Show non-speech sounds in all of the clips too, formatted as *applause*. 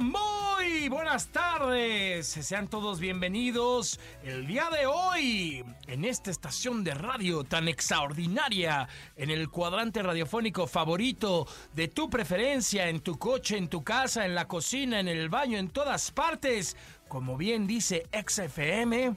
Muy buenas tardes. Sean todos bienvenidos el día de hoy en esta estación de radio tan extraordinaria, en el cuadrante radiofónico favorito de tu preferencia, en tu coche, en tu casa, en la cocina, en el baño, en todas partes. Como bien dice XFM,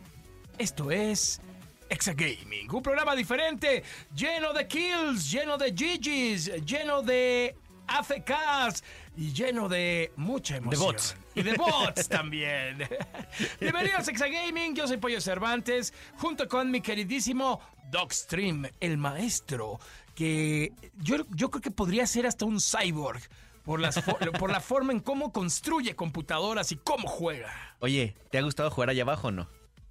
esto es Exa Gaming, un programa diferente, lleno de kills, lleno de GGs, lleno de AFKs y lleno de mucha emoción. bots. Y de bots *laughs* también. *laughs* Bienvenidos a Exa Gaming, yo soy Pollo Cervantes, junto con mi queridísimo Dogstream, el maestro, que yo, yo creo que podría ser hasta un cyborg. Por, las *laughs* por la forma en cómo construye computadoras y cómo juega. Oye, ¿te ha gustado jugar allá abajo o no?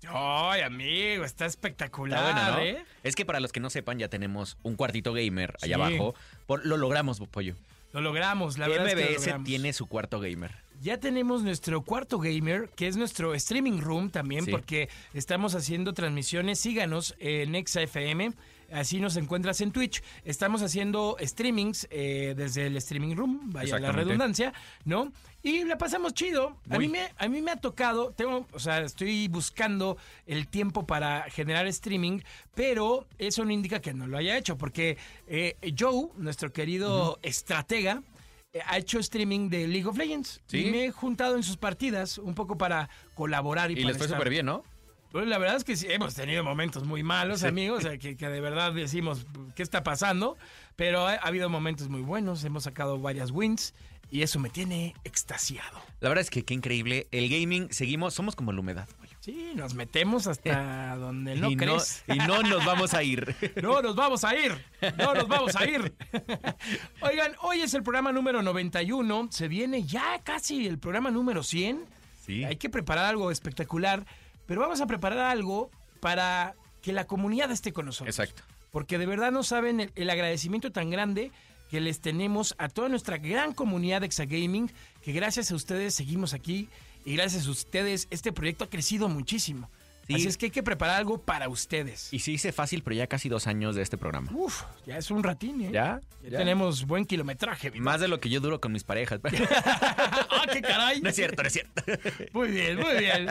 Ay, amigo, está espectacular, Está bueno, ¿no? ¿eh? Es que para los que no sepan, ya tenemos un cuartito gamer allá Sí. abajo. Por, lo logramos, pollo. Lo logramos, la verdad es que lo tiene su cuarto gamer. Ya tenemos nuestro cuarto gamer, que es nuestro streaming room también, Sí. porque estamos haciendo transmisiones. Síganos en ExaFM, así nos encuentras en Twitch. Estamos haciendo streamings eh, desde el streaming room, vaya la redundancia, ¿no? Y la pasamos chido. A mí, me, a mí me ha tocado, tengo, o sea, estoy buscando el tiempo para generar streaming, pero eso no indica que no lo haya hecho, porque eh, Joe, nuestro querido estratega, eh, ha hecho streaming de League of Legends. Sí. Y me he juntado en sus partidas un poco para colaborar y, Y para les fue súper bien, ¿no? Pues la verdad es que sí, hemos tenido momentos muy malos, Sí. amigos, que, que de verdad decimos, ¿qué está pasando? Pero ha, ha habido momentos muy buenos, hemos sacado varias wins y eso me tiene extasiado. La verdad es que qué increíble. El gaming, seguimos, somos como la humedad. Sí, nos metemos hasta *laughs* donde no y, no, crees. y *laughs* no nos vamos a ir. No nos vamos a ir, no nos vamos a ir. Oigan, hoy es el programa número 91, se viene ya casi el programa número 100. Sí. Hay que preparar algo espectacular, pero vamos a preparar algo para que la comunidad esté con nosotros. Exacto. Porque de verdad no saben el, el agradecimiento tan grande que les tenemos a toda nuestra gran comunidad de Exagaming, que gracias a ustedes seguimos aquí y gracias a ustedes este proyecto ha crecido muchísimo. Sí. Así es que hay que preparar algo para ustedes. Y se dice fácil, pero ya casi dos años de este programa. Uf, ya es un ratín, ¿eh? ¿Ya? Ya tenemos buen kilometraje. Más de lo que yo duro con mis parejas. *laughs* ¡Ah, qué caray! no es cierto, no es cierto. *laughs* Muy bien, muy bien.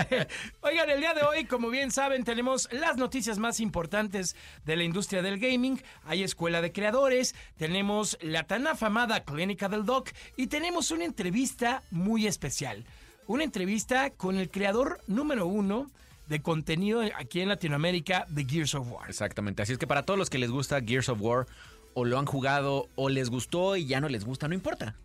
Oigan, el día de hoy, como bien saben, tenemos las noticias más importantes de la industria del gaming. Hay escuela de creadores, tenemos la tan afamada Clínica del Doc y tenemos una entrevista muy especial. Una entrevista con el creador número uno de contenido aquí en Latinoamérica de Gears of War. Exactamente. Así es que para todos los que les gusta Gears of War, o lo han jugado, o les gustó y ya no les gusta, no importa.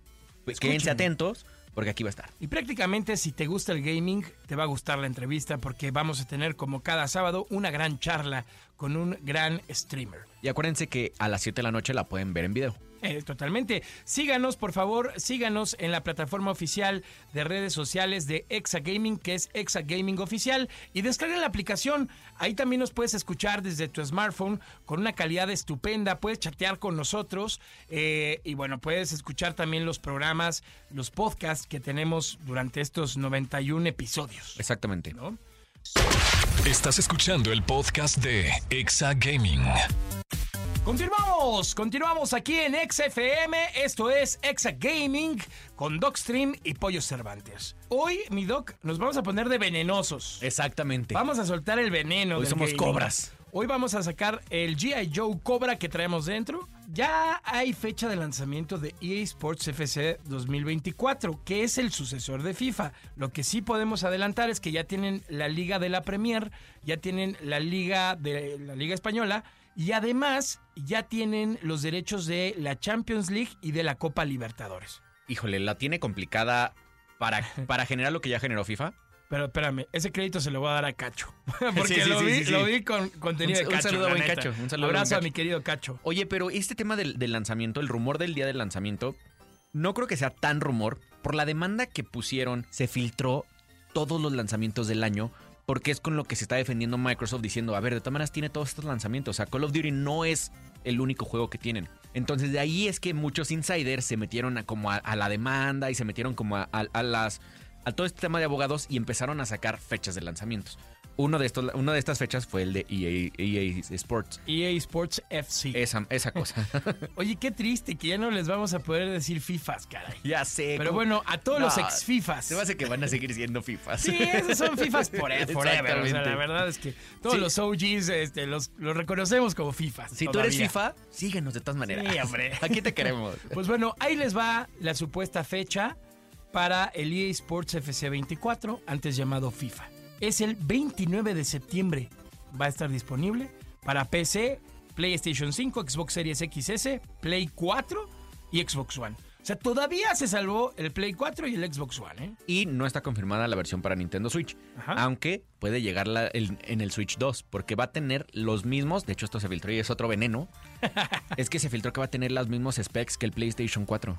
Pues quédense atentos, porque aquí va a estar. Y prácticamente si te gusta el gaming, te va a gustar la entrevista porque vamos a tener como cada sábado una gran charla con un gran streamer. Y acuérdense que a las 7 de la noche la pueden ver en video. Eh, totalmente. Síganos, por favor, síganos en la plataforma oficial de redes sociales de Exa Gaming, que es Exa Gaming Oficial, y descarguen la aplicación. Ahí también nos puedes escuchar desde tu smartphone con una calidad estupenda. Puedes chatear con nosotros eh, y bueno, puedes escuchar también los programas, los podcasts que tenemos durante estos 91 episodios. Exactamente. ¿no? Estás escuchando el podcast de Exa Gaming. Continuamos, continuamos aquí en XFM. Esto es Exa Gaming con Docstream y Pollo Cervantes. Hoy, mi Doc, nos vamos a poner de venenosos. Exactamente. Vamos a soltar el veneno. Hoy del somos gaming. cobras. Hoy vamos a sacar el G.I. Joe Cobra que traemos dentro. Ya hay fecha de lanzamiento de EA Sports FC 2024, que es el sucesor de FIFA. Lo que sí podemos adelantar es que ya tienen la Liga de la Premier, ya tienen la Liga de la Liga Española y además ya tienen los derechos de la Champions League y de la Copa Libertadores. Híjole, la tiene complicada para, *laughs* para generar lo que ya generó FIFA. Pero espérame, ese crédito se lo voy a dar a Cacho. *laughs* Porque Sí, sí, lo, vi, sí, lo vi con contenido Un- de un Cacho. saludo a buen. Cacho, un saludo Abrazo a Cacho. mi querido Cacho. Oye, pero este tema del, del lanzamiento, el rumor del día del lanzamiento, no creo que sea tan rumor, por la demanda que pusieron, se filtró todos los lanzamientos del año. Porque es con lo que se está defendiendo Microsoft diciendo, a ver, de todas maneras tiene todos estos lanzamientos. O sea, Call of Duty no es el único juego que tienen. Entonces de ahí es que muchos insiders se metieron a, como a, la demanda y se metieron como a- a las a todo este tema de abogados y empezaron a sacar fechas de lanzamientos. Uno de estos, una de estas fechas fue el de E EA, EA Sports. EA E Sports FC. Esa, esa cosa. *laughs* Oye, qué triste que ya no les vamos a poder decir FIFAs, caray. ya sé. Pero ¿cómo? bueno, a todos los ex FIFAs. Se me hace que van a seguir siendo FIFAs. Sí, esos son FIFAs *laughs* forever. forever. O sea, la verdad es que todos Sí. los OGs este, los, los reconocemos como FIFAs. Si tú eres. FIFA, síguenos de todas maneras. Sí, hombre. *laughs* Aquí te queremos. Pues bueno, ahí les va la supuesta fecha para el EA Sports FC 24, antes llamado FIFA. Es el 29 de septiembre. Va a estar disponible para PC, PlayStation 5, Xbox Series XS, Play 4 y Xbox One. O sea, todavía se salvó el Play 4 y el Xbox One, ¿eh? Y no está confirmada la versión para Nintendo Switch. Ajá. Aunque puede llegar la- el- en el Switch 2. Porque va a tener los mismos. De hecho, esto se filtró y es otro veneno. *laughs* es que se filtró que va a tener los mismos specs que el PlayStation 4.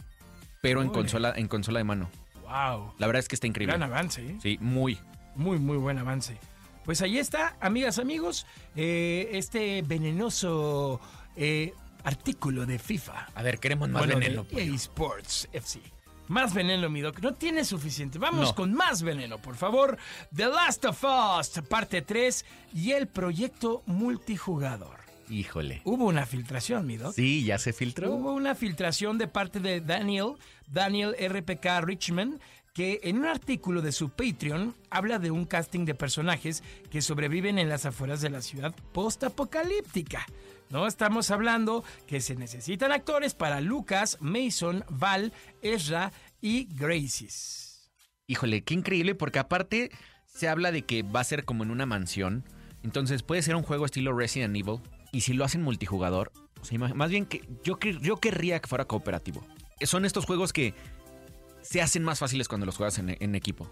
Pero en consola, en consola de mano. Wow. La verdad es que está increíble. Gran avance, ¿eh? Sí, muy. Muy, muy buen avance. Pues ahí está, amigas, amigos, eh, este venenoso eh, artículo de FIFA. A ver, queremos más Bueno, veneno. de EA Sports FC. Más veneno, mi doc. No tiene suficiente. Vamos No. con más veneno, por favor. The Last of Us, parte 3 y el proyecto multijugador. Híjole. Hubo una filtración, mi doc. Sí, ya se filtró. Hubo una filtración de parte de Daniel, Daniel RPK Richman, que en un artículo de su Patreon habla de un casting de personajes que sobreviven en las afueras de la ciudad postapocalíptica. No estamos hablando que se necesitan actores para Lucas, Mason, Val, Ezra y Gracies. Híjole, qué increíble, porque aparte se habla de que va a ser como en una mansión. Entonces puede ser un juego estilo Resident Evil. Y si lo hacen multijugador, más bien que yo, yo querría que fuera cooperativo. Son estos juegos que se hacen más fáciles cuando los juegas en, en equipo.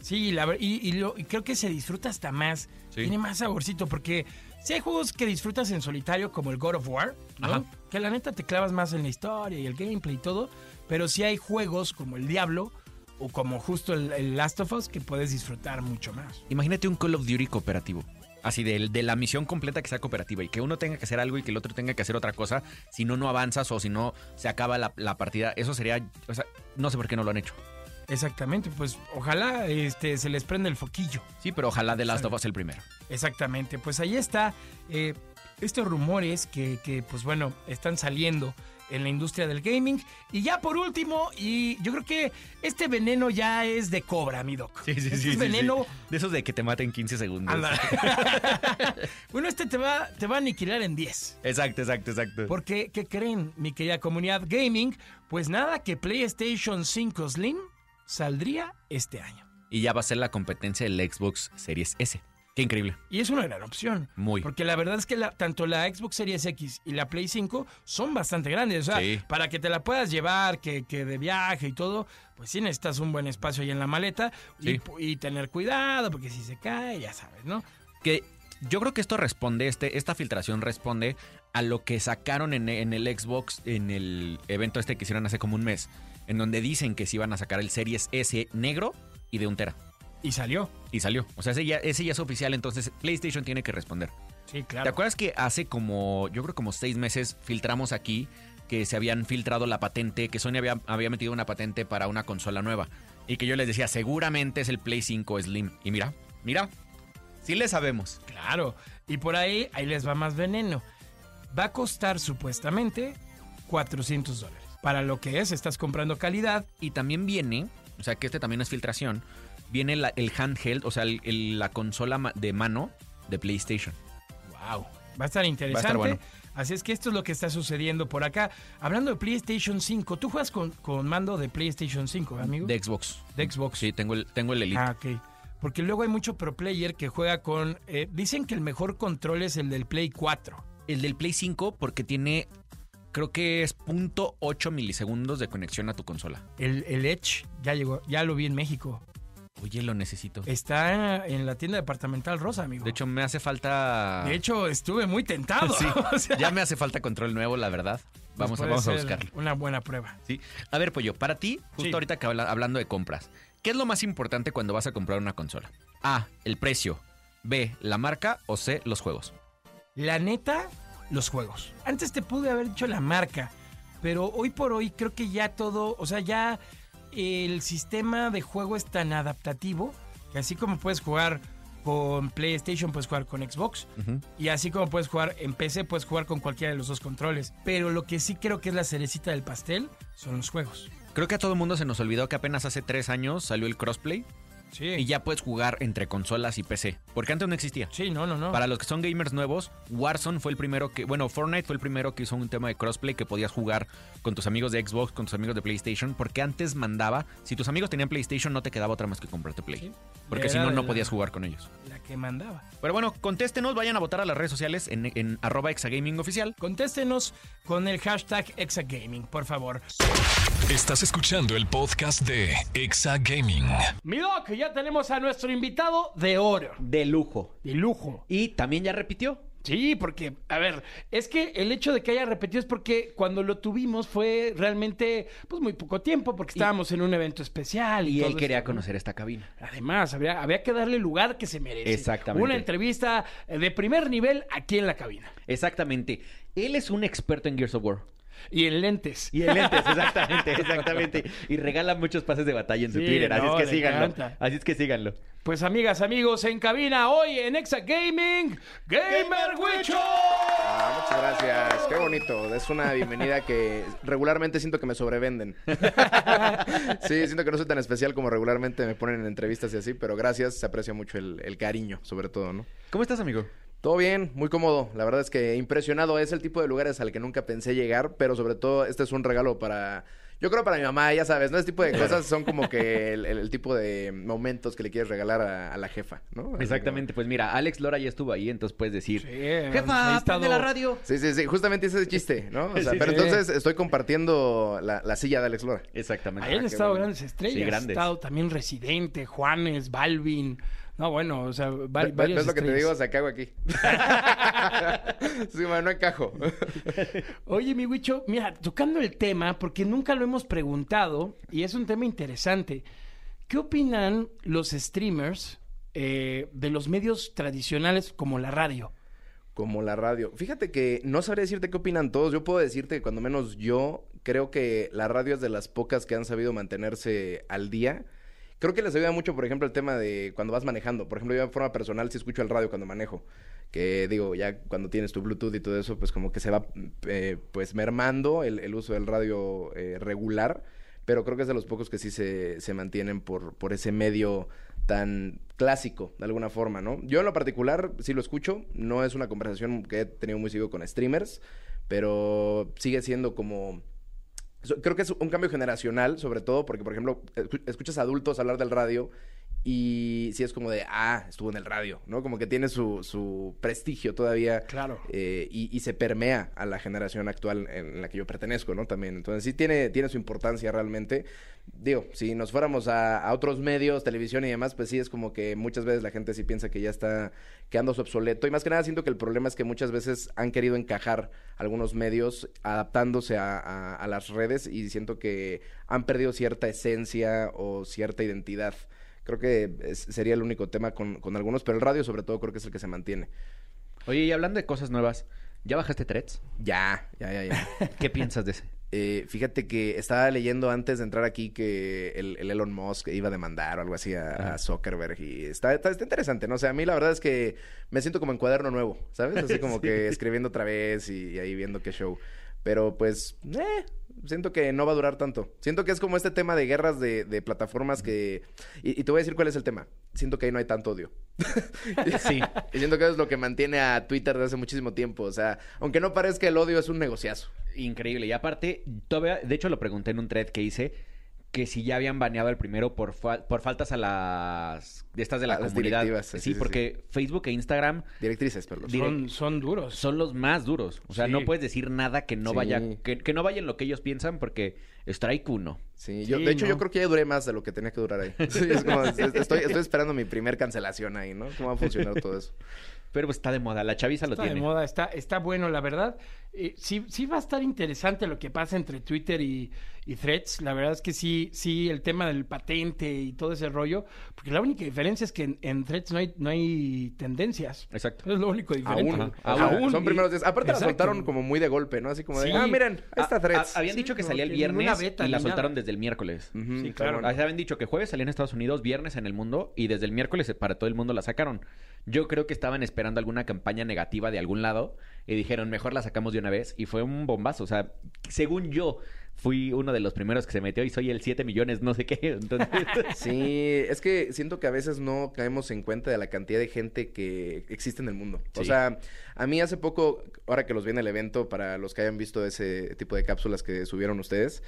Sí, la y, y lo- y creo que se disfruta hasta más. Sí. Tiene más saborcito porque si hay juegos que disfrutas en solitario como el God of War, que la neta te clavas más en la historia y el gameplay y todo, pero sí hay juegos como el Diablo o como justo el, el Last of Us que puedes disfrutar mucho más. Imagínate un Call of Duty cooperativo. Así de, de la misión completa que sea cooperativa y que uno tenga que hacer algo y que el otro tenga que hacer otra cosa. Si no, no avanzas o si no, se acaba la, la partida. Eso sería. O sea, no sé por qué no lo han hecho. Exactamente, pues ojalá este, se les prenda el foquillo. Sí, pero ojalá The Last of Us el primero. Exactamente, pues ahí está eh, estos rumores que, que, pues bueno, están saliendo en la industria del gaming. Y ya por último, y yo creo que este veneno ya es de cobra, mi doc. Este es veneno... De esos de que te maten 15 segundos. Anda. *laughs* *laughs* bueno, este te va, te va a aniquilar en 10. Exacto, exacto, exacto. Porque, ¿qué creen, mi querida comunidad gaming? Pues nada, que PlayStation 5 Slim saldría este año. Y ya va a ser la competencia del Xbox Series S. Qué increíble. Y es una gran opción. Muy. Porque la verdad es que la- tanto la Xbox Series X y la Play 5 son bastante grandes. O sea, Sí. para que te la puedas llevar, que, que de viaje y todo, pues sí necesitas un buen espacio ahí en la maleta y, Sí. pu- y tener cuidado, porque si se cae, ya sabes, ¿no? Que yo creo que esto responde, este, esta filtración responde a lo que sacaron en, en el Xbox en el evento este que hicieron hace como un mes. En donde dicen que se iban a sacar el Series S negro y de un tera. Y salió. Y salió. O sea, ese ya, ese ya es oficial, entonces PlayStation tiene que responder. Sí, ¿Te claro. acuerdas que hace como, yo creo como seis meses filtramos aquí que se habían filtrado la patente, que Sony había, había metido una patente para una consola nueva? Y que yo les decía, seguramente es el Play 5 Slim. Y mira, mira, sí le sabemos. Claro. Y por ahí, ahí les va más veneno. Va a costar supuestamente 400 dólares. Para lo que es, estás comprando calidad. Y también viene, o sea que este también es filtración, viene la- el handheld, o sea, el- el- la consola de mano de PlayStation. Wow. Va a estar interesante. bueno. Así es que esto es lo que está sucediendo por acá. Hablando de PlayStation 5, tú juegas con, con mando de PlayStation 5, amigo. De Xbox. De Xbox. Sí, tengo el, tengo el Elite. Ah, ok. Porque luego hay mucho pro player que juega con. eh, dicen que el mejor control es el del Play 4. El del Play 5 porque tiene, creo que es .8 milisegundos de conexión a tu consola. El, el Edge ya llegó, ya lo vi en México. Oye, lo necesito. Está en la tienda departamental rosa, amigo. De hecho, me hace falta... De hecho, estuve muy tentado. *laughs* Sí, *laughs* O sea, ya me hace falta control nuevo, la verdad. Vamos, a, puede vamos a buscarlo. Una buena prueba. Sí. A ver, Pollo, para ti, justo Sí. ahorita que habla- hablando de compras, ¿qué es lo más importante cuando vas a comprar una consola? A, el precio. B, la marca. O C, los juegos. La neta, los juegos. Antes te pude haber dicho la marca, pero hoy por hoy creo que ya todo, o sea, ya el sistema de juego es tan adaptativo que así como puedes jugar con PlayStation, puedes jugar con Xbox. Y así como puedes jugar en PC, puedes jugar con cualquiera de los dos controles. Pero lo que sí creo que es la cerecita del pastel son los juegos. Creo que a todo el mundo se nos olvidó que apenas hace tres años salió el crossplay Sí. y ya puedes jugar entre consolas y PC. Porque antes no existía. Sí, no, no, no. Para los que son gamers nuevos, Warzone fue el primero que, bueno, Fortnite fue el primero que hizo un tema de crossplay que podías jugar con tus amigos de Xbox, con tus amigos de PlayStation, porque antes mandaba, si tus amigos tenían PlayStation no te quedaba otra más que comprarte Play, Sí. porque si no no podías jugar con ellos. La que mandaba. Pero bueno, contéstenos, vayan a votar a las redes sociales en, en arroba exagaming oficial. Contéstenos con el hashtag Exagaming, por favor. Estás escuchando el podcast de Exa Gaming. Mi doc, ya tenemos a nuestro invitado de oro, De lujo. de lujo. Y también ya repitió. Sí, porque, a ver, es que el hecho de que haya repetido es porque cuando lo tuvimos fue realmente, pues muy poco tiempo, porque estábamos en un evento especial. Y, Y él quería conocer esta cabina. Además, había, había que darle el lugar que se merece. Exactamente. Una entrevista de primer nivel aquí en la cabina. Exactamente. Él es un experto en Gears of War. Y en lentes. Y en lentes, exactamente, exactamente. Y regala muchos pases de batalla en su Sí, Twitter. Así no, es que síganlo. encanta. Así es que síganlo. Pues amigas, amigos, en cabina hoy en Exa Gaming, Gamer Wicho. Ah, muchas gracias. Qué bonito. Es una bienvenida que regularmente siento que me sobrevenden. *laughs* sí, siento que no soy tan especial como regularmente me ponen en entrevistas y así, pero gracias. Se aprecia mucho el, el cariño, sobre todo, ¿no? ¿Cómo estás, amigo? Todo bien, muy cómodo. La verdad es que impresionado. Es el tipo de lugares al que nunca pensé llegar, pero sobre todo este es un regalo para... Yo creo para mi mamá, ya sabes, ¿no? Este tipo de *laughs* cosas son como que el, el- el tipo de momentos que le quieres regalar a, a la jefa, ¿no? Exactamente. Pues mira, Alex Lora ya estuvo ahí, entonces puedes decir... Sí, Jefa, ha estado- prende la radio. Sí, sí, sí, justamente ese es el chiste, ¿no? O sea, Sí, pero sí. entonces estoy compartiendo la, la silla de Alex Lora. Exactamente. Ahí han qué estado bueno. grandes estrellas. Sí, Ha grandes. estado también Residente, Juanes, Balvin. No, bueno, o sea, va- Ve- varias ¿Ves lo que te digo? O sea, cago aquí. *laughs* sí, man, no encajo. Oye, mi Wicho, mira, tocando el tema, porque nunca lo hemos preguntado, y es un tema interesante. ¿Qué opinan los streamers eh, de los medios tradicionales como la radio? Como la radio. Fíjate que no sabría decirte qué opinan todos. Yo puedo decirte que cuando menos yo creo que la radio es de las pocas que han sabido mantenerse al día. Creo que les ayuda mucho, por ejemplo, el tema de cuando vas manejando. Por ejemplo, yo de forma personal sí escucho el radio cuando manejo. Que digo, ya cuando tienes tu Bluetooth y todo eso, pues como que se va eh, pues mermando el, uso del radio eh, regular. Pero creo que es de los pocos que sí se, se mantienen por, por ese medio tan clásico, de alguna forma, ¿no? Yo en lo particular sí lo escucho, no es una conversación que he tenido muy seguido con streamers, pero sigue siendo como... Creo que es un cambio generacional, sobre todo porque, por ejemplo, escu- escuchas adultos hablar del radio y sí es como de, ah, estuvo en el radio, ¿no? Como que tiene su, su prestigio todavía Claro. eh, y, y se permea a la generación actual en la que yo pertenezco, ¿no? También. Entonces sí tiene, tiene su importancia realmente. Digo, si nos fuéramos a, a otros medios, televisión y demás, pues sí es como que muchas veces la gente sí piensa que ya está quedándose obsoleto. Y más que nada siento que el problema es que muchas veces han querido encajar algunos medios adaptándose a, a- a las redes y siento que han perdido cierta esencia o cierta identidad. Creo que es- sería el único tema con, con algunos, pero el radio sobre todo creo que es el que se mantiene. Oye, y hablando de cosas nuevas, ¿ya bajaste Threads? Ya, ya, ya, ya. *laughs* ¿Qué piensas de ese? Eh, fíjate que estaba leyendo antes de entrar aquí que el, el Elon Musk iba a demandar o algo así a, a Zuckerberg y está, está, está interesante, ¿no? O sea, a mí la verdad es que me siento como en cuaderno nuevo, ¿sabes? Así como *laughs* que escribiendo otra vez y, y ahí viendo qué show. Pero pues, eh, siento que no va a durar tanto. Siento que es como este tema de guerras de, de plataformas que... Y, y te voy a decir cuál es el tema. Siento que ahí no hay tanto odio. *laughs* Sí. Y siento que eso es lo que mantiene a Twitter desde hace muchísimo tiempo. O sea, aunque no parezca el odio, es un negociazo. Increíble. Y aparte, todavía, de hecho lo pregunté en un thread que hice, que si ya habían baneado el primero por, fa- por faltas a las... de estas de la A las comunidad. directivas, Sí, sí, sí, porque Facebook e Instagram Directrices, perdón. Direct- Son, son duros. son los más duros. O sea, Sí. no puedes decir nada que no Sí. vaya... Que, que no vaya en lo que ellos piensan porque strike uno. Sí, yo, Sí, de hecho, ¿no? yo creo que ya duré más de lo que tenía que durar ahí. *laughs* Sí, es como, es- estoy, estoy esperando mi primer cancelación ahí, ¿no? ¿Cómo va a funcionar todo eso? Pero pues está de moda, la chaviza lo Está tiene. de moda, está, está bueno, la verdad. Eh, sí, sí va a estar interesante lo que pasa entre Twitter y, y Threads. La verdad es que sí, sí, el tema del patente y todo ese rollo. Porque la única diferencia es que en, en Threads no hay, no hay tendencias. Exacto. Es lo único diferente. Aún. Aún. Aún. Son Y- primeros días. Aparte la soltaron como muy de golpe, ¿no? Así como de, Sí. ah, miren, esta Ah, threads. ah, habían Sí, dicho que salía el viernes beta y la soltaron desde el miércoles. Sí, claro. bueno. Ah, habían dicho que jueves salía en Estados Unidos, viernes en el mundo y desde el miércoles para todo el mundo la sacaron. Yo creo que estaban esperando alguna campaña negativa de algún lado y dijeron, mejor la sacamos de una vez y fue un bombazo. O sea, según yo, fui uno de los primeros que se metió y soy el 7 millones, no sé qué. *laughs* Entonces, *laughs* Sí, es que siento que a veces no caemos en cuenta de la cantidad de gente que existe en el mundo. O sea, a mí hace poco, ahora que los vi en el evento, para los que hayan visto ese tipo de cápsulas que subieron ustedes,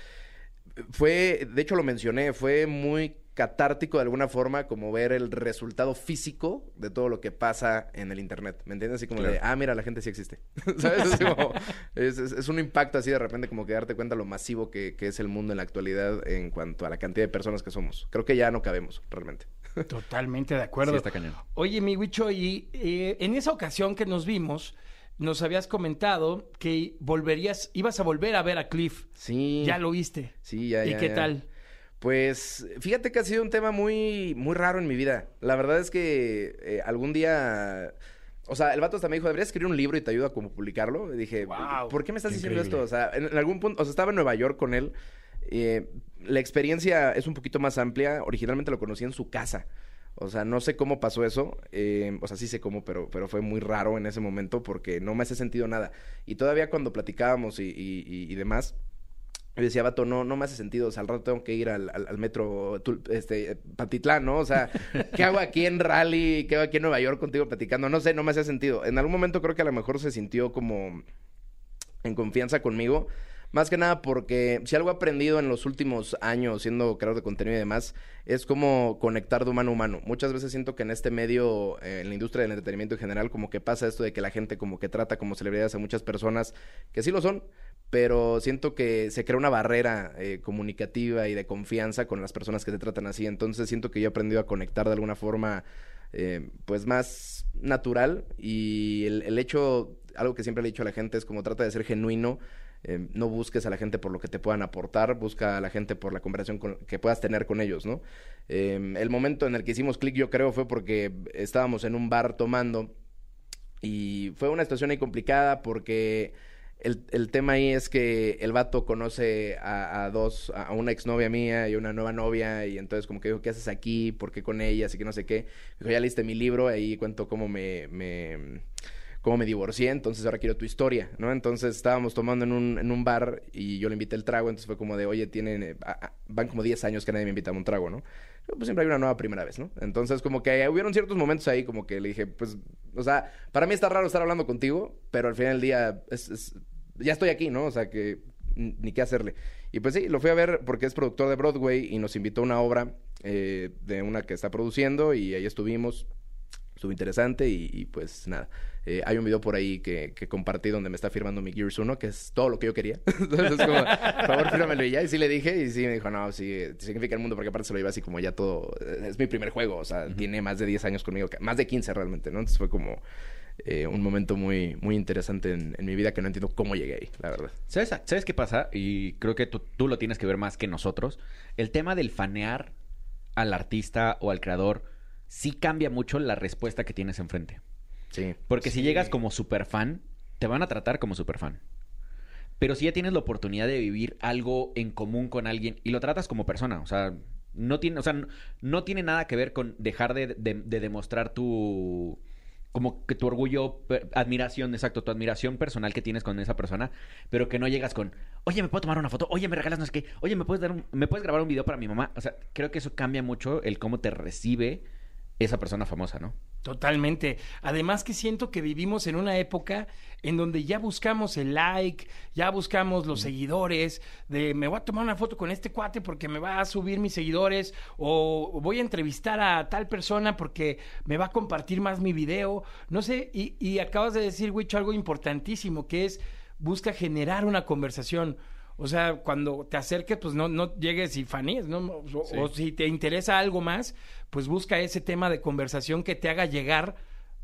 fue, de hecho lo mencioné, fue muy catártico de alguna forma como ver el resultado físico de todo lo que pasa en el internet, ¿me entiendes? Así como de, ah, mira, la gente sí existe, *laughs* ¿sabes? Es, como- es- es- es un impacto así de repente como que darte cuenta lo masivo que, que es el mundo en la actualidad en cuanto a la cantidad de personas que somos. Creo que ya no cabemos, realmente. *laughs* Totalmente de acuerdo. Sí, está cañón. Oye, mi Wicho, y eh, en esa ocasión que nos vimos, nos habías comentado que volverías, ibas a volver a ver a Cliff. Sí. Ya lo viste. Sí, ya, ¿Y ya, qué ya. tal? Pues fíjate que ha sido un tema muy, muy raro en mi vida. La verdad es que eh, algún día... O sea, el vato hasta me dijo, deberías escribir un libro y te ayudo a como publicarlo. Y dije, Guau, ¿por qué me estás diciendo increíble. esto? O sea, en, en algún punto, o sea, estaba en Nueva York con él. eh, la experiencia es un poquito más amplia. Originalmente lo conocí en su casa. O sea, no sé cómo pasó eso. eh, o sea, sí sé cómo, pero, pero fue muy raro en ese momento porque no me hace sentido nada. Y todavía cuando platicábamos y, y- y- y demás, yo decía, vato, no, no me hace sentido. O sea, al rato tengo que ir al, metro este, Patitlán, ¿no? O sea, *laughs* ¿qué hago aquí en Rally? ¿Qué hago aquí en Nueva York contigo platicando? No sé, no me hacía sentido. En algún momento creo que a lo mejor se sintió como en confianza conmigo. Más que nada porque si algo he aprendido en los últimos años siendo creador de contenido y demás, es como conectar de humano a humano. Muchas veces siento que en este medio, eh, en la industria del entretenimiento en general, como que pasa esto de que la gente como que trata como celebridades a muchas personas que sí lo son, pero siento que se crea una barrera eh, comunicativa y de confianza con las personas que te tratan así. Entonces siento que yo he aprendido a conectar de alguna forma eh, pues más natural y el, hecho, algo que siempre le he dicho a la gente es como trata de ser genuino. eh, no busques a la gente por lo que te puedan aportar, busca a la gente por la conversación con- que puedas tener con ellos, ¿no? Eh, el momento en el que hicimos clic, yo creo, fue porque estábamos en un bar tomando y fue una situación ahí complicada porque el, el tema ahí es que el vato conoce a, a dos, a una exnovia mía y una nueva novia, y entonces como que dijo, ¿qué haces aquí? ¿Por qué con ella? Así que no sé qué. Dijo, ya leíste mi libro, ahí cuento cómo me, me cómo me divorcié, entonces ahora quiero tu historia, ¿no? Entonces estábamos tomando en un, en un bar y yo le invité el trago, entonces fue como de, oye, tienen, eh, a- van como 10 años que nadie me invita a un trago, ¿no? Pues siempre hay una nueva primera vez, ¿no? Entonces como que hubieron ciertos momentos ahí como que le dije, pues, o sea, para mí está raro estar hablando contigo, pero al final del día es- ya estoy aquí, ¿no? O sea, que ni qué hacerle. Y pues sí, lo fui a ver porque es productor de Broadway y nos invitó a una obra eh, de una que está produciendo y ahí estuvimos. Estuvo interesante y, pues nada. Eh, hay un video por ahí que, que compartí donde me está firmando mi Gears 1, que es todo lo que yo quería. *laughs* Entonces, como, por favor, fírmamelo y ya. Y sí le dije, y sí me dijo, no, sí, significa el mundo, porque aparte se lo iba así como ya todo. eh, Es mi primer juego, o sea, tiene más de 10 años conmigo, más de 15 realmente, ¿no? Entonces fue como eh, un momento muy, muy interesante en, en mi vida que no entiendo cómo llegué ahí, la verdad. ¿Sabes, ¿Sabes qué pasa? Y creo que tú, tú lo tienes que ver más que nosotros. El tema del fanear al artista o al creador sí cambia mucho la respuesta que tienes enfrente. Sí. Porque si llegas como super fan, te van a tratar como super fan. Pero si ya tienes la oportunidad de vivir algo en común con alguien y lo tratas como persona, o sea, no tiene, o sea, no, no tiene nada que ver con dejar de, de- de demostrar tu como que tu orgullo, admiración, exacto, tu admiración personal que tienes con esa persona, pero que no llegas con, oye, ¿me puedo tomar una foto? Oye, ¿me regalas no sé qué? Oye, ¿me puedes dar un- me puedes grabar un video para mi mamá? O sea, creo que eso cambia mucho el cómo te recibe esa persona famosa, ¿no? Totalmente. Además que siento que vivimos en una época en donde ya buscamos el like, ya buscamos los seguidores, de me voy a tomar una foto con este cuate porque me va a subir mis seguidores, o voy a entrevistar a tal persona porque me va a compartir más mi video. No sé, y, y acabas de decir, Wicho, algo importantísimo, que es busca generar una conversación. O sea, cuando te acerques, pues no, no llegues y faníes, ¿no? O, o si te interesa algo más, pues busca ese tema de conversación que te haga llegar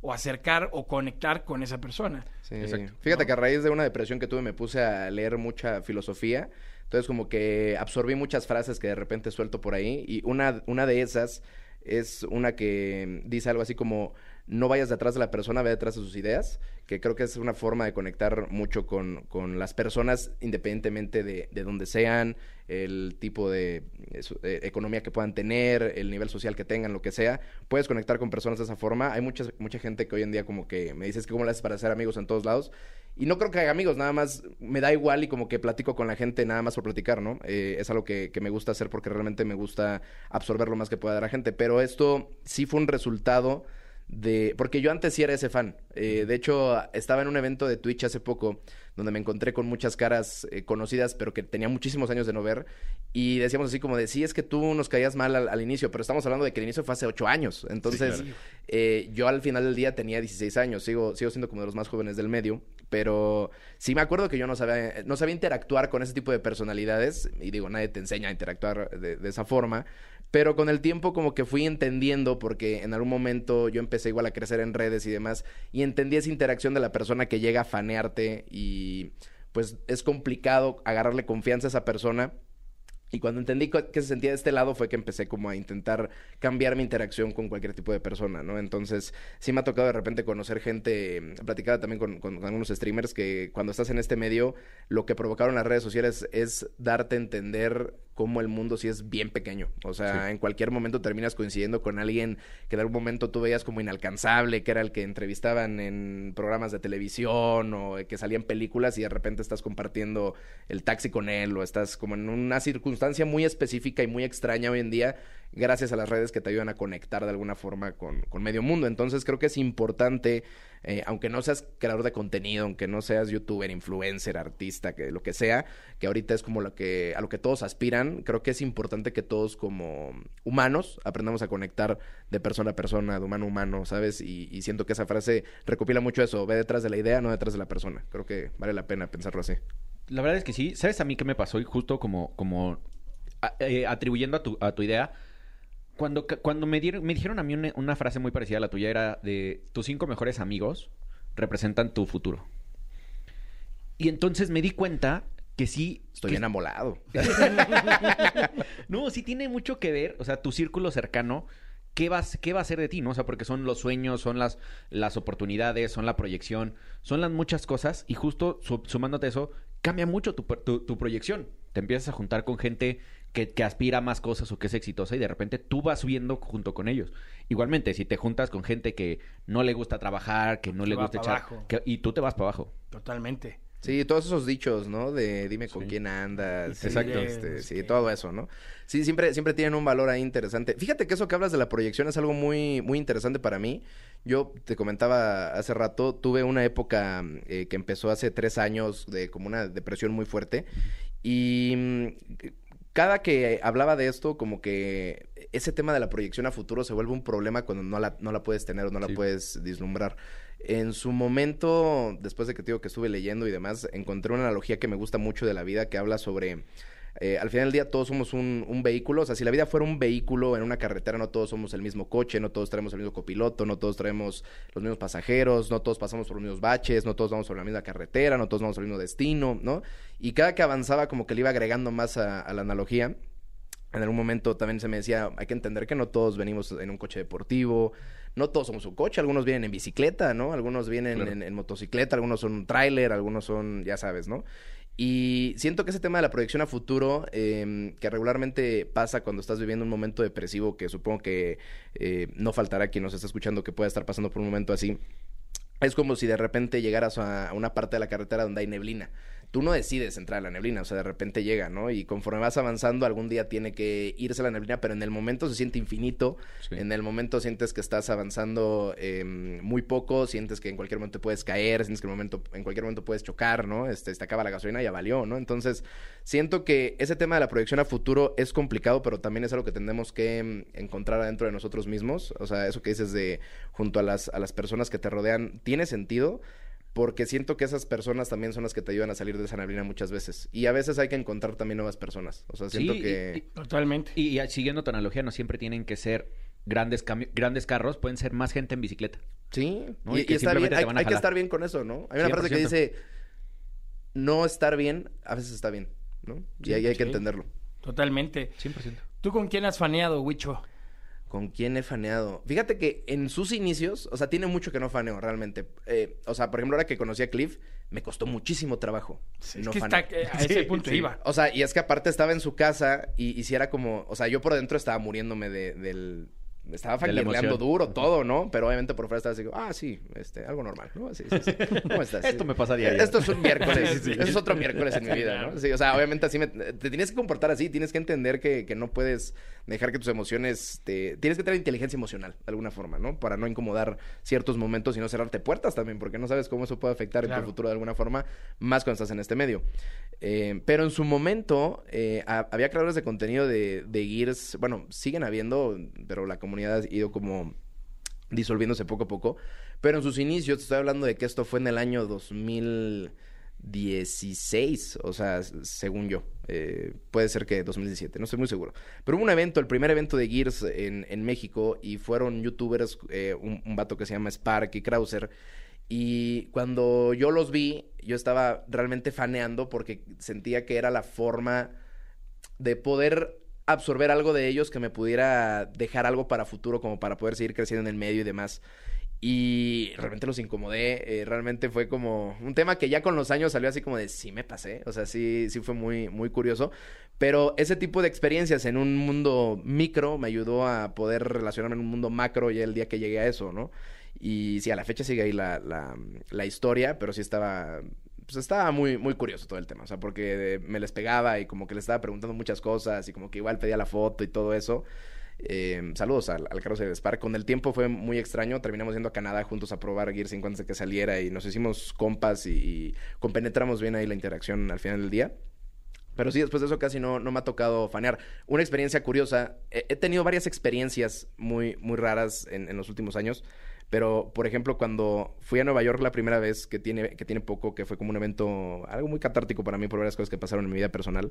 o acercar o conectar con esa persona. Sí. Exacto. Fíjate que a raíz de una depresión que tuve me puse a leer mucha filosofía. Entonces como que absorbí muchas frases que de repente suelto por ahí. Y una, una de esas es una que dice algo así como no vayas detrás de la persona, ve detrás de sus ideas. Que creo que es una forma de conectar mucho con, con las personas independientemente de, de donde sean, el tipo de, eso, de economía que puedan tener, el nivel social que tengan, lo que sea. Puedes conectar con personas de esa forma. Hay mucha, mucha gente que hoy en día como que me dices que cómo le haces para hacer amigos en todos lados. Y no creo que haga amigos, nada más me da igual y como que platico con la gente nada más por platicar, ¿no? Eh, es algo que, que me gusta hacer porque realmente me gusta absorber lo más que pueda de la gente. Pero esto sí fue un resultado de... Porque yo antes sí era ese fan. Eh, de hecho, estaba en un evento de Twitch hace poco donde me encontré con muchas caras eh, conocidas, pero que tenía muchísimos años de no ver. Y decíamos así como de, sí, es que tú nos caías mal al, al inicio, pero estamos hablando de que el inicio fue hace ocho años. Entonces, eh, yo al final del día tenía 16 años, sigo, sigo siendo como de los más jóvenes del medio, pero sí me acuerdo que yo no sabía, no sabía interactuar con ese tipo de personalidades, y digo, nadie te enseña a interactuar de, de esa forma, pero con el tiempo como que fui entendiendo, porque en algún momento yo empecé igual a crecer en redes y demás, y entendí esa interacción de la persona que llega a fanearte y pues es complicado agarrarle confianza a esa persona. Y cuando entendí que se sentía de este lado fue que empecé como a intentar cambiar mi interacción con cualquier tipo de persona, ¿no? Entonces sí me ha tocado de repente conocer gente, platicaba también con- con algunos streamers que cuando estás en este medio, lo que provocaron las redes sociales es darte a entender cómo el mundo sí es bien pequeño. O sea, en cualquier momento terminas coincidiendo con alguien que en algún momento tú veías como inalcanzable, que era el que entrevistaban en programas de televisión o que salían películas y de repente estás compartiendo el taxi con él o estás como en una circunstancia muy específica y muy extraña hoy en día gracias a las redes que te ayudan a conectar de alguna forma con, con medio mundo. Entonces creo que es importante, eh, aunque no seas creador de contenido, aunque no seas youtuber, influencer, artista, que lo que sea, que ahorita es como lo que, a lo que todos aspiran, creo que es importante que todos como humanos aprendamos a conectar de persona a persona, de humano a humano, ¿sabes? Y, siento que esa frase recopila mucho eso, ve detrás de la idea, no detrás de la persona. Creo que vale la pena pensarlo así. La verdad es que sí. ¿Sabes a mí qué me pasó? Y justo como, como eh, atribuyendo a tu, a tu idea, cuando, cuando me, dieron, me dijeron a mí una, una frase muy parecida a la tuya, era de tus cinco mejores amigos representan tu futuro. Y entonces me di cuenta que sí... Estoy que- amolado. *laughs* no, sí tiene mucho que ver, o sea, tu círculo cercano, ¿qué va, a- qué va a ser de ti, no? O sea, porque son los sueños, son las, las oportunidades, son la proyección, son las muchas cosas y justo su- sumándote a eso, cambia mucho tu, tu- tu proyección. Te empiezas a juntar con gente que, que aspira a más cosas o que es exitosa y de repente tú vas subiendo junto con ellos. Igualmente, si te juntas con gente que no le gusta trabajar, que no le gusta echar... que- y tú te vas para abajo. Totalmente. Sí, todos esos dichos, ¿no? De dime con Sí. quién andas. Exacto. este, es sí, que- todo eso, ¿no? Sí, siempre, siempre tienen un valor ahí interesante. Fíjate que eso que hablas de la proyección es algo muy, muy interesante para mí. Yo te comentaba hace rato, tuve una época eh, que empezó hace tres años de como una depresión muy fuerte. Y mm, cada que hablaba de esto, como que ese tema de la proyección a futuro se vuelve un problema cuando no la, no la puedes tener o no la Sí. puedes vislumbrar. En su momento, después de que te digo que estuve leyendo y demás, encontré una analogía que me gusta mucho de la vida que habla sobre eh, al final del día todos somos un, un vehículo. O sea, si la vida fuera un vehículo en una carretera, no todos somos el mismo coche, no todos traemos el mismo copiloto, no todos traemos los mismos pasajeros, no todos pasamos por los mismos baches, no todos vamos por la misma carretera, no todos vamos al mismo destino, ¿no? Y cada que avanzaba como que le iba agregando más a, a la analogía. En algún momento también se me decía, hay que entender que no todos venimos en un coche deportivo, no todos somos un coche, algunos vienen en bicicleta, ¿no? Algunos vienen Claro. en, en motocicleta, algunos son un tráiler, algunos son, ya sabes, ¿no? Y siento que ese tema de la proyección a futuro, eh, que regularmente pasa cuando estás viviendo un momento depresivo, que supongo que eh, no faltará quien nos está escuchando que pueda estar pasando por un momento así, es como si de repente llegaras a una parte de la carretera donde hay neblina. Tú no decides entrar a la neblina, o sea, de repente llega, ¿no? Y conforme vas avanzando, algún día tiene que irse la neblina, pero en el momento se siente infinito. Sí. En el momento sientes que estás avanzando eh, muy poco, sientes que en cualquier momento puedes caer, sientes que en, momento, en cualquier momento puedes chocar, ¿no? Este, se te acaba la gasolina, ya valió, ¿no? Entonces, siento que ese tema de la proyección a futuro es complicado, pero también es algo que tenemos que mm, encontrar adentro de nosotros mismos. O sea, eso que dices de junto a las, a las personas que te rodean, tiene sentido. Porque siento que esas personas también son las que te ayudan a salir de esa neblina muchas veces. Y a veces hay que encontrar también nuevas personas. O sea, siento Sí, que... y- Totalmente. Y, y siguiendo tu analogía, no siempre tienen que ser grandes cami- grandes carros, pueden ser más gente en bicicleta. Sí, ¿no? y, Y que y está bien, hay, que estar bien con eso, ¿no? Hay una frase que 100%. dice, no estar bien, a veces está bien, ¿no? Y ahí hay que entenderlo. Totalmente. 100%. ¿Tú con quién has faneado, Wicho? ¿Con quién he faneado? Fíjate que en sus inicios, o sea, tiene mucho que no faneo realmente. Eh, o sea, por ejemplo, ahora que conocí a Cliff, me costó muchísimo trabajo. Es no que faneo. está, a ese Sí, punto sí. iba. O sea, y es que aparte estaba en su casa y, y si era como, o sea, yo por dentro estaba muriéndome de, del... Estaba emoción. duro todo, ¿no? Pero obviamente por fuera estaba así, ah, sí, este, algo normal, ¿no? Sí, sí, sí. ¿Cómo estás? *laughs* Esto me pasa a diario. Esto es un miércoles. Sí, *laughs* sí, sí. Esto es otro miércoles en mi vida, ¿no? Sí, o sea, obviamente así me... Te tienes que comportar así, tienes que entender que, que no puedes dejar que tus emociones te... Tienes que tener inteligencia emocional, de alguna forma, ¿no? Para no incomodar ciertos momentos y no cerrarte puertas también, porque no sabes cómo eso puede afectar en tu futuro de alguna forma, más cuando estás en este medio. Eh, pero en su momento eh, ha- había creadores de contenido de, de Gears, bueno, siguen habiendo, pero la comunidad ha ido como disolviéndose poco a poco. Pero en sus inicios, te estoy hablando de que esto fue en el año 2016, o sea, según yo. Eh, puede ser que 2017, no estoy muy seguro. Pero hubo un evento, el primer evento de Gears en, en México, y fueron youtubers, eh, un, un vato que se llama Spark y Krauser. Y cuando yo los vi, yo estaba realmente faneando porque sentía que era la forma de poder absorber algo de ellos que me pudiera dejar algo para futuro, como para poder seguir creciendo en el medio y demás. Y realmente los incomodé, eh, realmente fue como un tema que ya con los años salió así como de sí me pasé, o sea, sí, sí fue muy, muy curioso, pero ese tipo de experiencias en un mundo micro me ayudó a poder relacionarme en un mundo macro ya el día que llegué a eso, ¿no? Y sí, a la fecha sigue ahí la, la, la historia, pero sí estaba, pues estaba muy, muy curioso todo el tema, o sea, porque me les pegaba y como que les estaba preguntando muchas cosas y como que igual pedía la foto y todo eso. Eh, saludos al, Carlos de Spark. Con el tiempo fue muy extraño. Terminamos yendo a Canadá juntos a probar Gear 5 antes de que saliera y nos hicimos compas y, y compenetramos bien ahí la interacción al final del día. Pero sí, después de eso casi no, no me ha tocado fanear. Una experiencia curiosa. He, he tenido varias experiencias muy, muy raras en, en los últimos años. Pero, por ejemplo, cuando fui a Nueva York la primera vez, que tiene, que tiene poco, que fue como un evento, algo muy catártico para mí por varias cosas que pasaron en mi vida personal.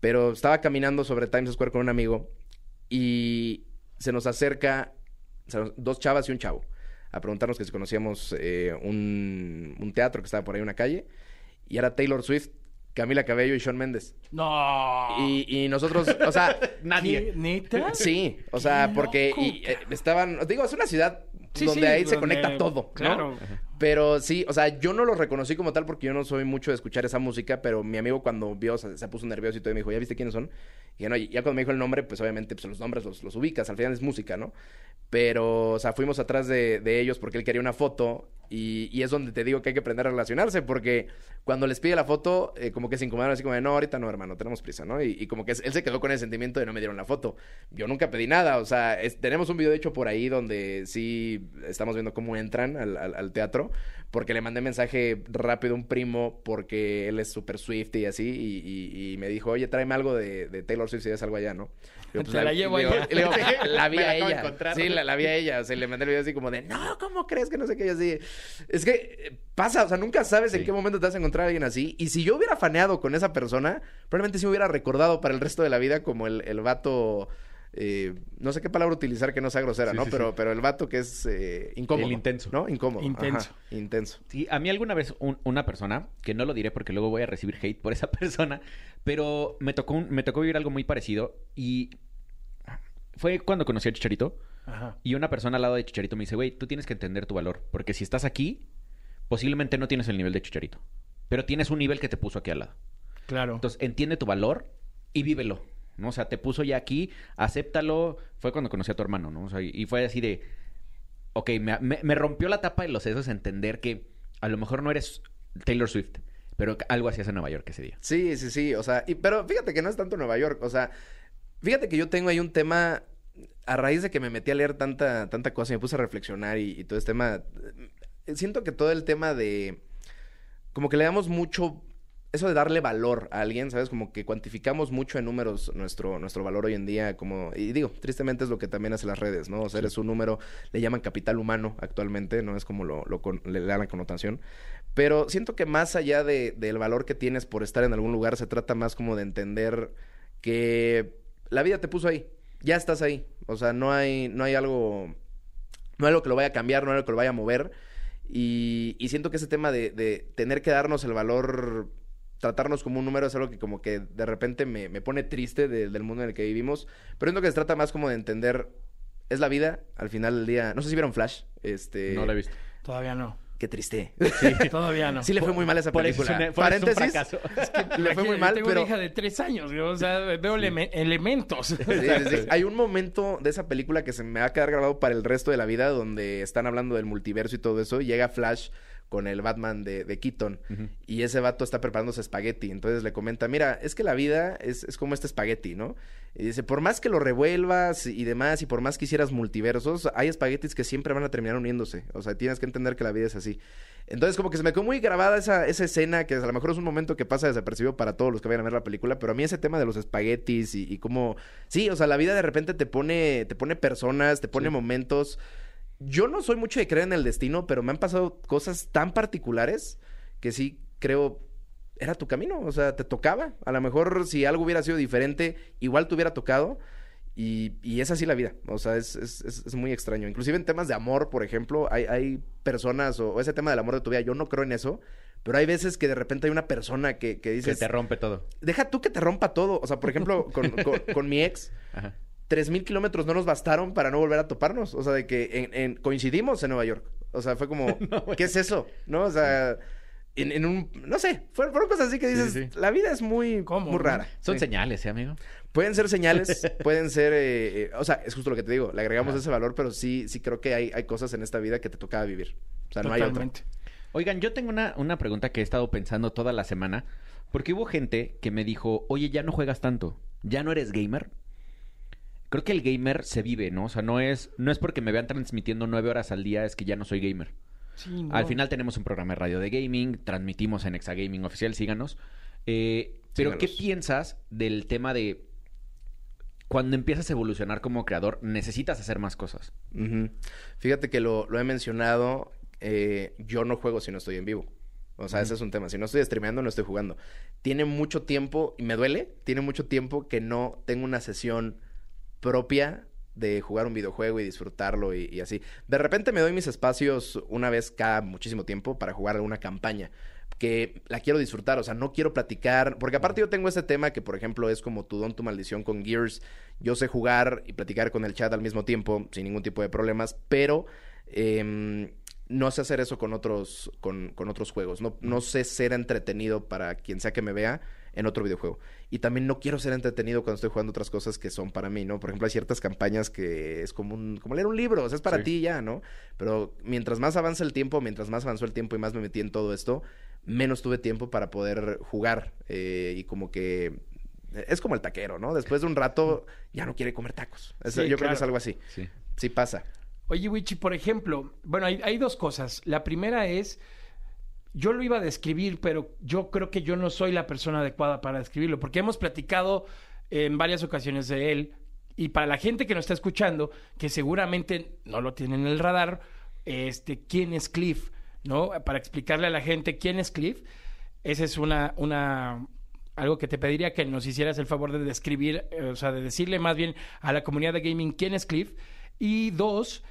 Pero estaba caminando sobre Times Square con un amigo y se nos acerca dos chavas y un chavo a preguntarnos que si conocíamos eh, un, un teatro que estaba por ahí en una calle. Y era Taylor Swift, Camila Cabello y Sean Méndez. No. Y, y nosotros, o sea, *laughs* ¿Qué? ¿Neta? sí, o sea, porque y, eh, estaban, digo, es una ciudad Sí, donde sí, ahí se conecta todo, ¿no? Claro. Pero sí, o sea, yo no lo reconocí como tal porque yo no soy mucho de escuchar esa música, pero mi amigo cuando vio, o sea, se puso nervioso y todo y me dijo, ¿ya viste quiénes son? Y ya, cuando me dijo el nombre, pues obviamente pues, los nombres los, los ubicas, al final es música, ¿no? Pero, o sea, fuimos atrás de, de ellos porque él quería una foto y, y es donde te digo que hay que aprender a relacionarse porque cuando les pide la foto, eh, como que se incomodaron así como de, no, ahorita no, hermano, tenemos prisa, ¿no? Y, y como que él se quedó con el sentimiento de no me dieron la foto. Yo nunca pedí nada, o sea, es- tenemos un video hecho por ahí donde sí estamos viendo cómo entran al, teatro porque le mandé mensaje rápido a un primo porque él es súper Swift y así y, y- me dijo, oye, tráeme algo de, de Taylor Swift si ves algo allá, ¿no? Digo, Te la llevo digo- digo, *laughs* la vi a ella. Sí, la, la vi a ella. O sea, le mandé el video así como de, no, ¿cómo crees que no sé qué? Y así, es que eh, pasa, o sea, nunca sabes en qué momento te vas a encontrar a alguien así. Y si yo hubiera faneado con esa persona, probablemente sí me hubiera recordado para el resto de la vida como el, el vato... eh, no sé qué palabra utilizar que no sea grosera, Sí, ¿no? sí, pero, sí. pero el vato que es eh, incómodo. El intenso. ¿No? Incómodo. Intenso. Ajá, intenso. Sí, a mí alguna vez un- una persona, que no lo diré porque luego voy a recibir hate por esa *laughs* persona, pero me tocó, un- me tocó vivir algo muy parecido y fue cuando conocí a Chicharito Ajá. y una persona al lado de Chicharito me dice, güey, tú tienes que entender tu valor, porque si estás aquí, posiblemente no tienes el nivel de Chicharito, pero tienes un nivel que te puso aquí al lado. Claro. Entonces, entiende tu valor y vívelo, ¿no? O sea, te puso ya aquí, acéptalo. Fue cuando conocí a tu hermano, ¿no? O sea, y- y fue así de... Ok, me, me- me rompió la tapa de los sesos entender que a lo mejor no eres Taylor Swift, pero algo hacías en Nueva York ese día. Sí, sí, sí. O sea, y- pero fíjate que no es tanto Nueva York. O sea, fíjate que yo tengo ahí un tema. A raíz de que me metí a leer tanta, tanta cosa y me puse a reflexionar y, y todo este tema. eh, Siento que todo el tema de. Como que le damos mucho. Eso de darle valor a alguien, ¿sabes? Como que cuantificamos mucho en números nuestro, nuestro valor hoy en día. Como, y digo, tristemente es lo que también hace las redes, ¿no? O sea, eres un número, le llaman capital humano actualmente, ¿no? Es como lo, lo con- le dan la connotación. Pero siento que más allá de- del valor que tienes por estar en algún lugar, se trata más como de entender que la vida te puso ahí. Ya estás ahí. O sea, no hay, no hay algo No es algo que lo vaya a cambiar, no es algo que lo vaya a mover. Y, y siento que ese tema de, de tener que darnos el valor, tratarnos como un número, es algo que como que de repente me, me pone triste de- del mundo en el que vivimos. Pero siento que se trata más como de entender, es la vida, al final del día. No sé si vieron Flash. Este, No lo he visto. Todavía no. Qué triste. *laughs* Todavía no. Sí le fue muy mal a esa Por eso es película. por eso es un Paréntesis. fracaso. *laughs* le fue muy mal, tengo pero... una hija de tres años, o sea, veo eleme- elementos. Sí, sí, *laughs* sí. Hay un momento de esa película que se me va a quedar grabado para el resto de la vida donde están hablando del multiverso y todo eso. y Llega Flash con el Batman de, de Keaton y ese vato está preparándose espagueti. Entonces le comenta, mira, es que la vida es, es como este espagueti, ¿no? Y dice, por más que lo revuelvas y demás y por más que hicieras multiversos, hay espaguetis que siempre van a terminar uniéndose. O sea, tienes que entender que la vida es así. Entonces como que se me quedó muy grabada esa, esa escena que a lo mejor es un momento que pasa desapercibido para todos los que vayan a ver la película, pero a mí ese tema de los espaguetis y, y cómo... Sí, o sea, la vida de repente te pone, te pone personas, te pone momentos. Yo no soy mucho de creer en el destino, pero me han pasado cosas tan particulares que sí creo era tu camino, o sea, te tocaba. A lo mejor si algo hubiera sido diferente, igual te hubiera tocado. Y, y es así la vida, o sea, es, es, es- es muy extraño. Inclusive en temas de amor, por ejemplo, hay, hay personas o, o ese tema del amor de tu vida, yo no creo en eso, pero hay veces que de repente hay una persona que, que Que dices, te rompe todo. deja tú que te rompa todo. O sea, por ejemplo, con, con- *laughs* con mi ex, Ajá. Tres mil kilómetros no nos bastaron para no volver a toparnos. O sea, de que en- en- coincidimos en Nueva York. O sea, fue como, *laughs* ¿qué es eso? ¿No? O sea, en, en un, no sé, fueron, fueron cosas así que dices, sí, sí. la vida es muy, ¿Cómo, muy rara. Son Sí. señales, ¿eh, amigo? Pueden ser señales, *laughs* pueden ser, eh, eh, o sea, es justo lo que te digo, le agregamos ese valor, pero sí, sí creo que hay, hay cosas en esta vida que te tocaba vivir. O sea, no hay otra. Totalmente. Oigan, yo tengo una, una pregunta que he estado pensando toda la semana. Porque hubo gente que me dijo, oye, ya no juegas tanto. ¿Ya no eres gamer? Creo que el gamer se vive, ¿no? O sea, no es, no es porque me vean transmitiendo nueve horas al día, es que ya no soy gamer. Sí, no. Al final tenemos un programa de radio de gaming, transmitimos en Exagaming Oficial, síganos. Eh, pero, ¿qué piensas del tema de cuando empiezas a evolucionar como creador, necesitas hacer más cosas? Fíjate que lo, lo he mencionado, eh, yo no juego si no estoy en vivo. O sea, ese es un tema. Si no estoy streameando, no estoy jugando. Tiene mucho tiempo, y me duele, tiene mucho tiempo que no tengo una sesión propia de jugar un videojuego y disfrutarlo y, así. De repente me doy mis espacios una vez cada muchísimo tiempo para jugar alguna campaña que la quiero disfrutar, o sea, no quiero platicar, porque aparte yo tengo este tema que, por ejemplo, es como tu don, tu maldición con Gears, yo sé jugar y platicar con el chat al mismo tiempo, sin ningún tipo de problemas, pero em, no sé hacer eso con otros, con, con otros juegos, no, no sé ser entretenido para quien sea que me vea en otro videojuego. Y también no quiero ser entretenido cuando estoy jugando otras cosas que son para mí, ¿no? Por ejemplo, hay ciertas campañas que es como, un, como leer un libro, o sea, es para Sí. ti ya, ¿no? Pero mientras más avanza el tiempo, mientras más avanzó el tiempo y más me metí en todo esto, menos tuve tiempo para poder jugar. eh, y como que es como el taquero, ¿no? Después de un rato ya no quiere comer tacos. Es- Sí, yo creo que es algo así. Sí. Sí pasa. Oye, Wichi, por ejemplo, bueno, hay, hay dos cosas. La primera es, yo lo iba a describir, pero yo creo que yo no soy la persona adecuada para describirlo, porque hemos platicado en varias ocasiones de él, y para la gente que nos está escuchando, que seguramente no lo tiene en el radar, este, ¿quién es Cliff? ¿No? Para explicarle a la gente quién es Cliff, esa es una, una, algo que te pediría que nos hicieras el favor de describir, eh, o sea, de decirle más bien a la comunidad de gaming quién es Cliff. Y dos,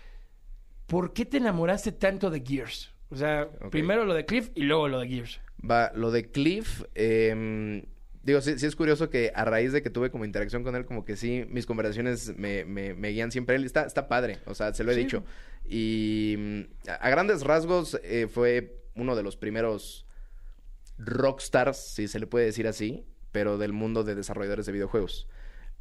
¿por qué te enamoraste tanto de Gears? O sea, primero lo de Cliff y luego lo de Gears. Va, lo de Cliff, em, digo, sí, sí es curioso que a raíz de que tuve como interacción con él, como que sí, mis conversaciones me, me, me guían siempre él. Está, está padre, o sea, se lo he Sí. dicho. Y mm, a, a grandes rasgos eh, fue uno de los primeros rockstars, si se le puede decir así, pero del mundo de desarrolladores de videojuegos.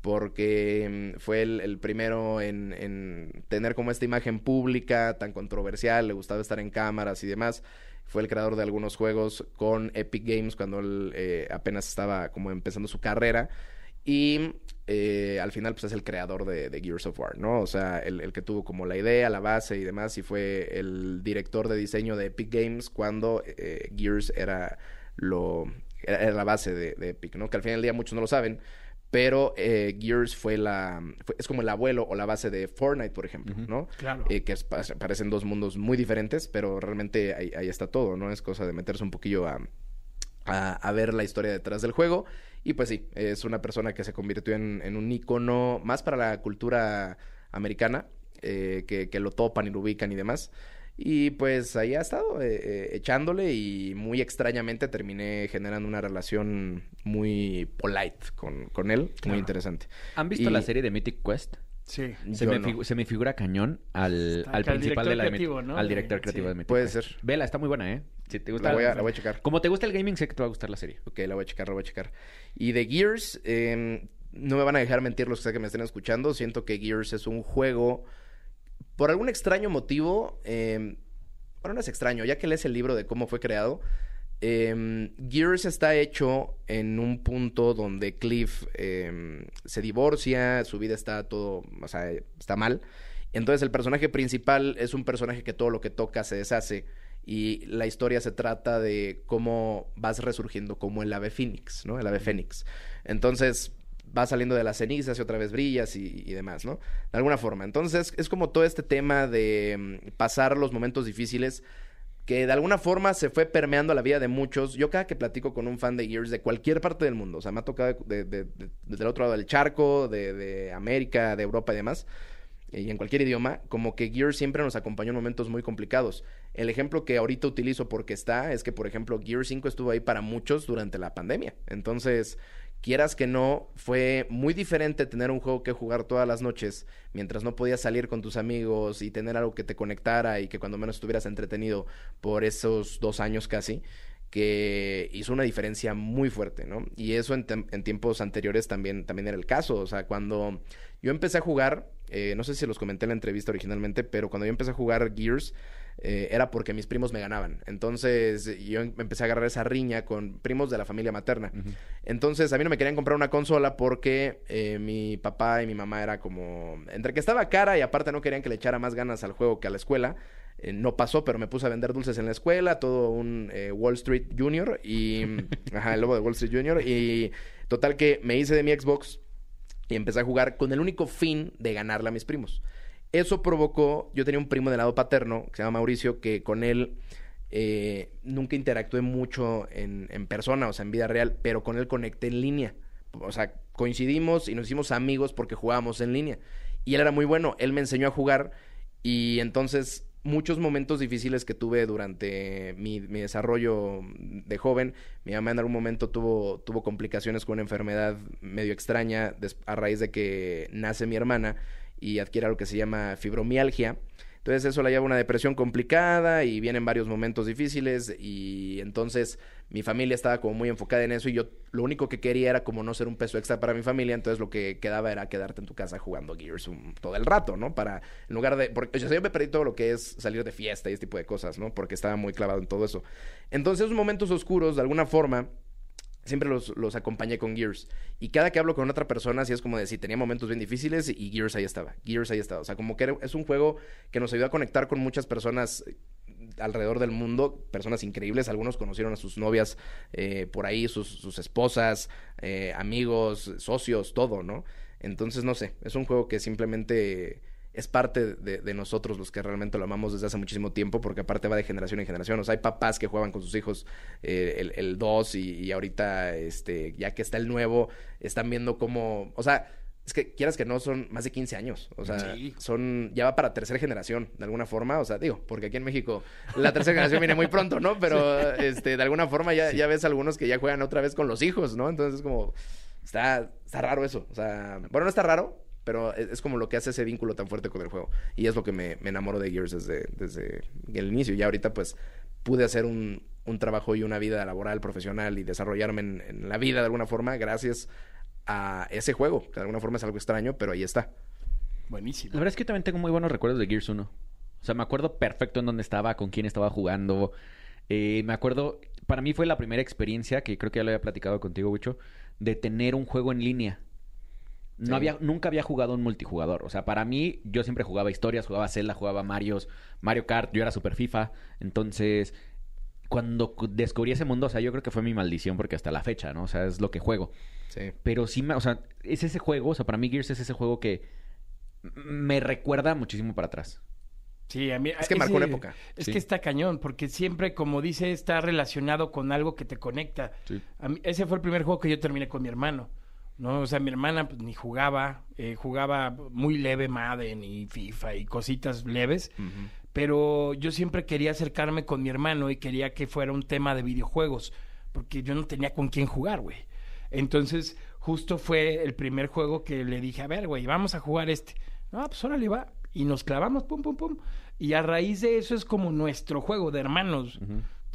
Porque mm, fue el, el primero en, en tener como esta imagen pública tan controversial, le gustaba estar en cámaras y demás. Fue el creador de algunos juegos con Epic Games cuando él eh, apenas estaba como empezando su carrera. Y eh, al final, pues es el creador de, de Gears of War, ¿no? O sea, el, el que tuvo como la idea, la base y demás, y fue el director de diseño de Epic Games cuando eh, Gears era lo era, la base de, de Epic, ¿no? Que al final del día muchos no lo saben, pero eh, Gears fue la fue- es como el abuelo o la base de Fortnite, por ejemplo, ¿no? Claro. Eh, que es- pa- parecen dos mundos muy diferentes, pero realmente ahí, ahí está todo, ¿no? Es cosa de meterse un poquillo a, a, a ver la historia detrás del juego. Y pues sí, es una persona que se convirtió en, en un icono más para la cultura americana. eh, que, que lo topan y lo ubican y demás. Y pues ahí ha estado eh, eh, echándole y muy extrañamente terminé generando una relación muy polite con, con él, muy interesante. ¿Han visto Y- la serie de Mythic Quest? Sí. Se me, no. figu- se me figura cañón al, al principal de la creativo, ¿no? Al director creativo sí. de Mythic Puede Quest. ser. Vela, está muy buena, ¿eh? Si te gusta. La voy, a, la voy a checar. Como te gusta el gaming, sé que te va a gustar la serie. Ok, la voy a checar, la voy a checar. Y de Gears, eh, no me van a dejar mentir los que sé que me estén escuchando. Siento que Gears es un juego, por algún extraño motivo, eh, bueno, no es extraño, ya que lees el libro de cómo fue creado. eh, Gears está hecho en un punto donde Cliff eh, se divorcia, su vida está todo, o sea, está mal. Entonces el personaje principal es un personaje que todo lo que toca se deshace y la historia se trata de cómo vas resurgiendo como el ave fénix, ¿no? El ave fénix. Entonces vas saliendo de las cenizas y otra vez brillas y, y demás, ¿no? De alguna forma. Entonces es como todo este tema de mm, pasar los momentos difíciles que de alguna forma se fue permeando la vida de muchos. Yo cada que platico con un fan de Gears de cualquier parte del mundo, o sea, me ha tocado de, de- de- desde el otro lado del charco, de, América, de Europa y demás, y en cualquier idioma, como que Gears siempre nos acompañó en momentos muy complicados. El ejemplo que ahorita utilizo porque está es que, por ejemplo, Gears 5 estuvo ahí para muchos durante la pandemia. Entonces, quieras que no, fue muy diferente tener un juego que jugar todas las noches mientras no podías salir con tus amigos y tener algo que te conectara y que cuando menos estuvieras entretenido por esos dos años casi que hizo una diferencia muy fuerte, ¿no? Y eso en, en tiempos anteriores también, también era el caso. O sea, cuando yo empecé a jugar, eh, no sé si los comenté en la entrevista originalmente, pero cuando yo empecé a jugar Gears, eh, era porque mis primos me ganaban. Entonces yo em- empecé a agarrar esa riña con primos de la familia materna. Entonces a mí no me querían comprar una consola porque eh, mi papá y mi mamá era como... Entre que estaba cara y aparte no querían que le echara más ganas al juego que a la escuela. Eh, no pasó, pero me puse a vender dulces en la escuela, todo un eh, Wall Street Junior y... *laughs* ajá, el lobo de Wall Street Junior. Y total que me hice de mi Xbox y empecé a jugar con el único fin de ganarle a mis primos. Eso provocó, yo tenía un primo del lado paterno, que se llama Mauricio, que con él eh, nunca interactué mucho en, en persona, o sea, en vida real, pero con él conecté en línea. O sea, coincidimos y nos hicimos amigos porque jugábamos en línea. Y él era muy bueno, él me enseñó a jugar y entonces muchos momentos difíciles que tuve durante mi, desarrollo de joven, mi mamá en algún momento tuvo, tuvo complicaciones con una enfermedad medio extraña a raíz de que nace mi hermana y adquiere algo que se llama fibromialgia. Entonces eso la lleva a una depresión complicada y vienen varios momentos difíciles y entonces mi familia estaba como muy enfocada en eso y yo lo único que quería era como no ser un peso extra para mi familia, entonces lo que quedaba era quedarte en tu casa jugando Gears todo el rato, ¿no? Para, en lugar de, porque yo me perdí todo lo que es salir de fiesta y este tipo de cosas, ¿no? Porque estaba muy clavado en todo eso. Entonces esos momentos oscuros, de alguna forma, siempre los, los acompañé con Gears. Y cada que hablo con otra persona, así es como de tenía momentos bien difíciles y Gears ahí estaba. Gears ahí estaba. O sea, como que es un juego que nos ayudó a conectar con muchas personas eh, alrededor del mundo, personas increíbles. Algunos conocieron a sus novias eh, por ahí, sus, sus esposas, eh, amigos, socios, todo, ¿no? Entonces, no sé, es un juego que simplemente es parte de, de nosotros los que realmente lo amamos desde hace muchísimo tiempo, porque aparte va de generación en generación. O sea, hay papás que juegan con sus hijos eh, el, el 2 y, y ahorita, este, ya que está el nuevo, están viendo cómo, o sea, es que quieras que no, son más de 15 años. O sea, Sí. son, ya va para tercera generación, de alguna forma. O sea, digo, porque aquí en México la tercera generación viene muy pronto, ¿no? Pero, *laughs* este, de alguna forma ya, ya ves algunos que ya juegan otra vez con los hijos, ¿no? Entonces es como, está, está raro eso. O sea, bueno, no está raro, pero es, es como lo que hace ese vínculo tan fuerte con el juego. Y es lo que me, me enamoro de Gears desde, desde el inicio. Y ahorita, pues, pude hacer un, un trabajo y una vida laboral, profesional y desarrollarme en, en la vida de alguna forma gracias a ese juego, que de alguna forma es algo extraño, pero ahí está. Buenísimo. La verdad es que yo también tengo muy buenos recuerdos de Gears 1. O sea, me acuerdo perfecto en dónde estaba, con quién estaba jugando. Eh, me acuerdo, para mí fue la primera experiencia, que creo que ya lo había platicado contigo, Wicho, de tener un juego en línea. No Sí. había, nunca había jugado un multijugador. O sea, para mí, yo siempre jugaba historias, jugaba Zelda, jugaba Marios, Mario Kart, yo era super FIFA. Entonces, cuando cu- descubrí ese mundo, o sea, yo creo que fue mi maldición porque hasta la fecha, ¿no? O sea, es lo que juego. Sí. Pero sí, me, o sea, es ese juego, o sea, para mí Gears es ese juego que me recuerda muchísimo para atrás. Sí, a mí, Es que marcó una época. Es Sí. que está cañón, porque siempre, como dice, está relacionado con algo que te conecta. Sí. A mí- ese fue el primer juego que yo terminé con mi hermano. ¿No? O sea, mi hermana pues, ni jugaba, eh, jugaba muy leve Madden y FIFA y cositas leves, pero yo siempre quería acercarme con mi hermano y quería que fuera un tema de videojuegos, porque yo no tenía con quién jugar, güey. Entonces, justo fue el primer juego que le dije, a ver, güey, vamos a jugar este. No, pues órale, va. Y nos clavamos, pum, pum, pum. Y a raíz de eso es como nuestro juego de hermanos.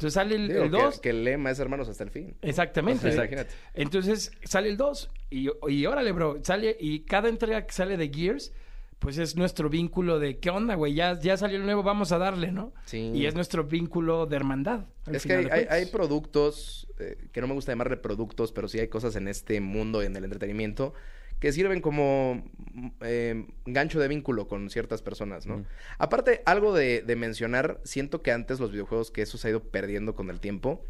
Entonces sale el Digo, el que- 2. Que, el lema es hermanos hasta el fin. Exactamente. O sea, imagínate. Entonces sale el 2 y, y órale, bro, sale y cada entrega que sale de Gears, pues es nuestro vínculo de qué onda, güey, ya, ya salió el nuevo, vamos a darle, ¿no? Sí. Y es nuestro vínculo de hermandad. Es que hay, hay- hay productos, eh, que no me gusta llamarle productos, pero sí hay cosas en este mundo, en el entretenimiento, que sirven como mm, eh, gancho de vínculo con ciertas personas, ¿no? Aparte, algo de, de mencionar, siento que antes los videojuegos, que eso se ha ido perdiendo con el tiempo,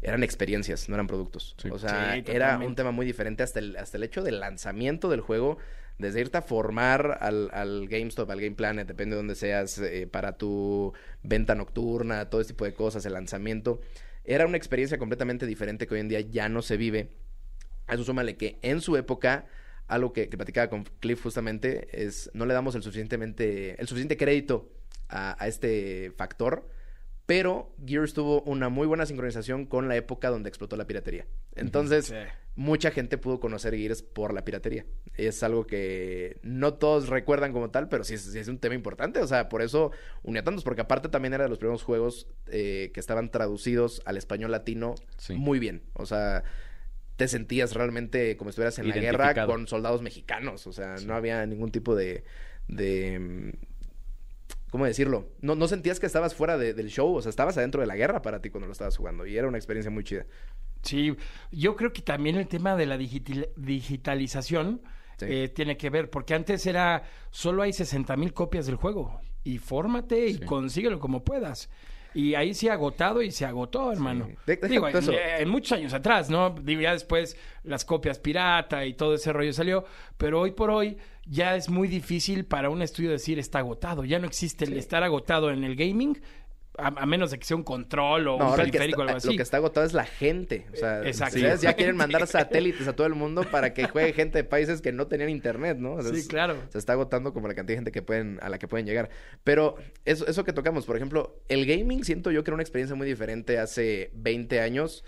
eran experiencias, no eran productos. O sea, Sí, era un tema muy diferente hasta el, hasta el hecho del lanzamiento del juego, desde irte a formar al, al GameStop, al Game Planet, depende de donde seas, eh, para tu venta nocturna, todo ese tipo de cosas, el lanzamiento. Era una experiencia completamente diferente que hoy en día ya no se vive. A eso súmale que en su época, algo que, que platicaba con Cliff justamente, es no le damos el suficientemente, el suficiente crédito a, a este factor, pero Gears tuvo una muy buena sincronización con la época donde explotó la piratería. Entonces, Sí. mucha gente pudo conocer Gears por la piratería. Es algo que no todos recuerdan como tal, pero sí es, sí es un tema importante. O sea, por eso unió tantos, porque aparte también era de los primeros juegos eh, que estaban traducidos al español latino Sí. muy bien. O sea, te sentías realmente como si estuvieras en la guerra con soldados mexicanos. O sea, no había ningún tipo de... de ¿Cómo decirlo? No, no sentías que estabas fuera de- del show, o sea, estabas adentro de la guerra para ti cuando lo estabas jugando y era una experiencia muy chida. Sí, yo creo que también el tema de la digital- digitalización Sí. eh, tiene que ver, porque antes era solo hay 60 mil copias del juego y fórmate y Sí. consíguelo como puedas. Y ahí se ha agotado y se agotó, hermano. De- Digo, en, en muchos años atrás, ¿no? Digo, ya después las copias pirata y todo ese rollo salió, pero hoy por hoy ya es muy difícil para un estudio decir está agotado. Ya no existe el estar agotado en el gaming, a, a menos de que sea un control o No, un periférico o algo así. lo que está agotado es la gente. O sea, Exacto. ustedes ya quieren mandar *laughs* satélites a todo el mundo para que juegue gente de países que no tenían internet, ¿no? O sea, Sí, es- claro. Se está agotando como la cantidad de gente que pueden, a la que pueden llegar. Pero eso, eso que tocamos, por ejemplo, el gaming siento yo que era una experiencia muy diferente hace 20 años.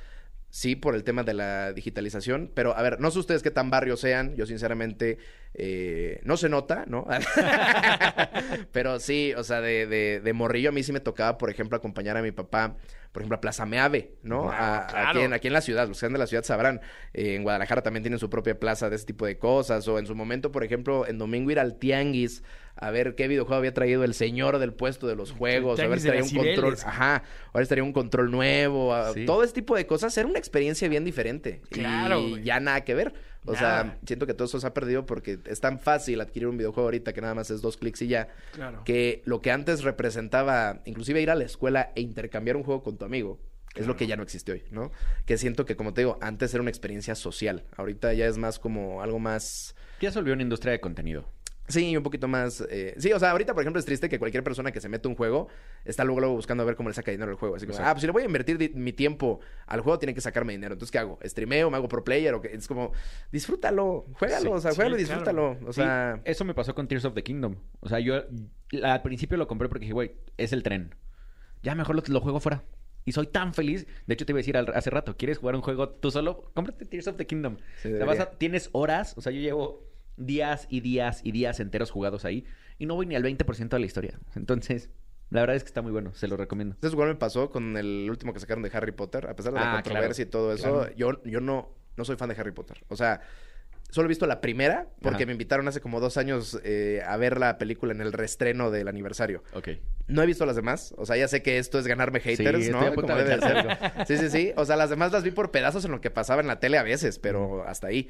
Sí, por el tema de la digitalización, pero a ver, no sé ustedes qué tan barrios sean, yo sinceramente eh, no se nota, ¿no? *laughs* pero sí, o sea, de, de, de morrillo a mí sí me tocaba, por ejemplo, acompañar a mi papá, por ejemplo, a Plaza Meave, ¿no? A- claro. aquí, en, aquí en la ciudad, los que sean de la ciudad sabrán, eh, en Guadalajara también tienen su propia plaza de ese tipo de cosas, o en su momento, por ejemplo, en domingo ir al Tianguis a ver qué videojuego había traído el señor del puesto de los juegos, a ver si traía un control, ajá, ahora estaría un control nuevo, a- Sí. todo ese tipo de cosas era una experiencia bien diferente. Claro, Y ya nada que ver. O Nada. sea, siento que todo eso se ha perdido porque es tan fácil adquirir un videojuego ahorita que nada más es dos clics y ya. Claro. Que lo que antes representaba, inclusive ir a la escuela e intercambiar un juego con tu amigo, es lo que ya no existe hoy, ¿no? Que siento que, como te digo, antes era una experiencia social. Ahorita ya es más como algo más... Ya se volvió una industria de contenido. Sí, un poquito más... eh, Sí, o sea, ahorita, por ejemplo, es triste que cualquier persona que se mete un juego está luego, luego buscando a ver cómo le saca dinero al juego. Así Exacto. ah, pues si le voy a invertir mi tiempo al juego, tiene que sacarme dinero. Entonces, ¿qué hago? ¿Streameo? ¿Me hago pro player? O qué? Es como, disfrútalo, juégalo, Sí, o sea, sí, juégalo y claro. disfrútalo. O Sí, sea, eso me pasó con Tears of the Kingdom. O sea, yo la- al principio lo compré porque dije, güey, es el tren. Ya mejor lo, lo juego fuera. Y soy tan feliz. De hecho, te iba a decir al- hace rato, ¿quieres jugar un juego tú solo? Cómprate Tears of the Kingdom. Te vas a- tienes horas. O sea, yo llevo días y días y días enteros jugados ahí. Y no voy ni al 20% de la historia. Entonces, la verdad es que está muy bueno. Se lo recomiendo. ¿Sabes igual me pasó con el último que sacaron de Harry Potter? A pesar de la Ah, controversia claro, y todo eso, claro. yo, yo no, no soy fan de Harry Potter. O sea, solo he visto la primera porque Ajá. me invitaron hace como dos años eh, a ver la película en el reestreno del aniversario. Ok. No he visto las demás. O sea, ya sé que esto es ganarme haters, estoy ¿no? a punto Como de debe de ser. echarse Sí, sí, sí. O sea, las demás las vi por pedazos en lo que pasaba en la tele a veces, pero hasta ahí.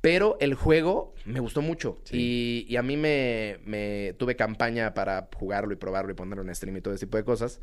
Pero el juego me gustó mucho. Y, y a mí me, me tuve campaña para jugarlo y probarlo y ponerlo en stream y todo ese tipo de cosas.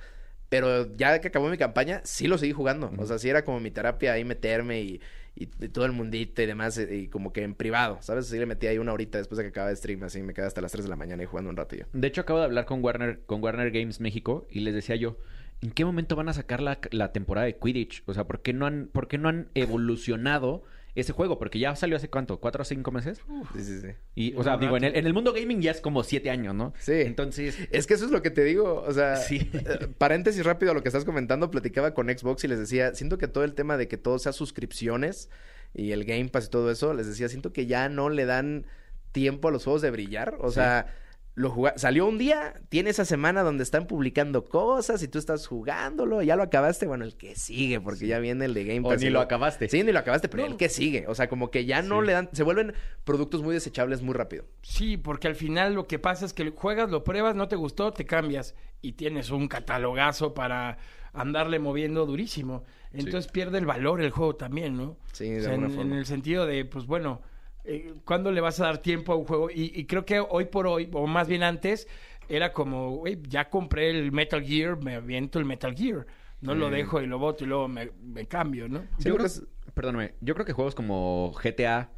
Pero ya que acabó mi campaña, sí lo seguí jugando. O sea, sí era como mi terapia ahí meterme y, y- y todo el mundito y demás. Y, y como que en privado, ¿sabes? Sí le metí ahí una horita después de que acababa de stream. Así me quedé hasta las 3 de la mañana y jugando un ratillo. De hecho, acabo de hablar con Warner, con Warner Games México y les decía yo, ¿en qué momento van a sacar la, la temporada de Quidditch? O sea, ¿por qué no han, por qué no han evolucionado ese juego, porque ya salió hace cuánto, cuatro o cinco meses. Sí, sí, sí. Y, o sea, digo, en el, en el mundo gaming ya es como siete años, ¿no? Sí. Entonces, Es que eso es lo que te digo, o sea, Sí. eh, paréntesis rápido a lo que estás comentando, platicaba con Xbox y les decía, siento que todo el tema de que todo sea suscripciones y el Game Pass y todo eso, les decía, siento que ya no le dan tiempo a los juegos de brillar, o sea, lo juga- salió un día, tiene esa semana donde están publicando cosas y tú estás jugándolo, ya lo acabaste, bueno, el que sigue, porque ya viene el de Game o Pass. ni y lo acabaste. Sí, ni lo acabaste, pero el que sigue, o sea, como que ya no Sí. le dan, se vuelven productos muy desechables muy rápido. Sí, porque al final lo que pasa es que juegas, lo pruebas, no te gustó, te cambias y tienes un catalogazo para andarle moviendo durísimo. Entonces pierde el valor el juego también, ¿no? Sí, de O sea, alguna en, forma. en el sentido de, pues bueno, eh, ¿cuándo le vas a dar tiempo a un juego? Y, y creo que hoy por hoy, o más bien antes, era como, güey, ya compré el Metal Gear, me aviento el Metal Gear. No lo dejo y lo boto y luego me, me cambio, ¿no? Sí, yo creo, es- perdóname, yo creo que juegos como GTA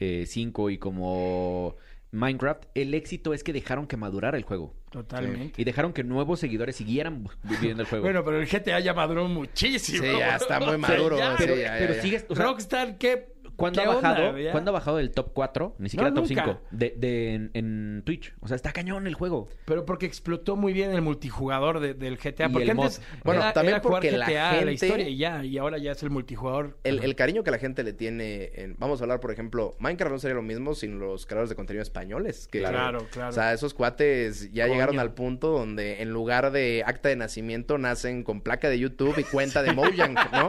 eh, 5 y como Minecraft, el éxito es que dejaron que madurara el juego. Totalmente. Y dejaron que nuevos seguidores siguieran viviendo el juego. Bueno, pero el GTA ya maduró muchísimo. Sí, ya está muy *laughs* maduro, ya. pero, ya, ya, pero ya. sigues, o sea, Rockstar, ¿qué? ¿Cuándo ha bajado? onda, ha bajado del top 4? Ni siquiera No, top nunca. 5. De, de- en, en Twitch. O sea, está cañón el juego. Pero porque explotó muy bien el multijugador de- del GTA. Y Porque el mod. Bueno, era, también era porque la GTA, la, gente- historia y ya. Y ahora ya es el multijugador. El, el cariño que la gente le tiene, en- vamos a hablar, por ejemplo, Minecraft no sería lo mismo sin los creadores de contenido españoles. Que, Claro, claro. O sea, esos cuates ya Coño. llegaron al punto donde en lugar de acta de nacimiento nacen con placa de YouTube y cuenta de *laughs* Mojang, ¿no?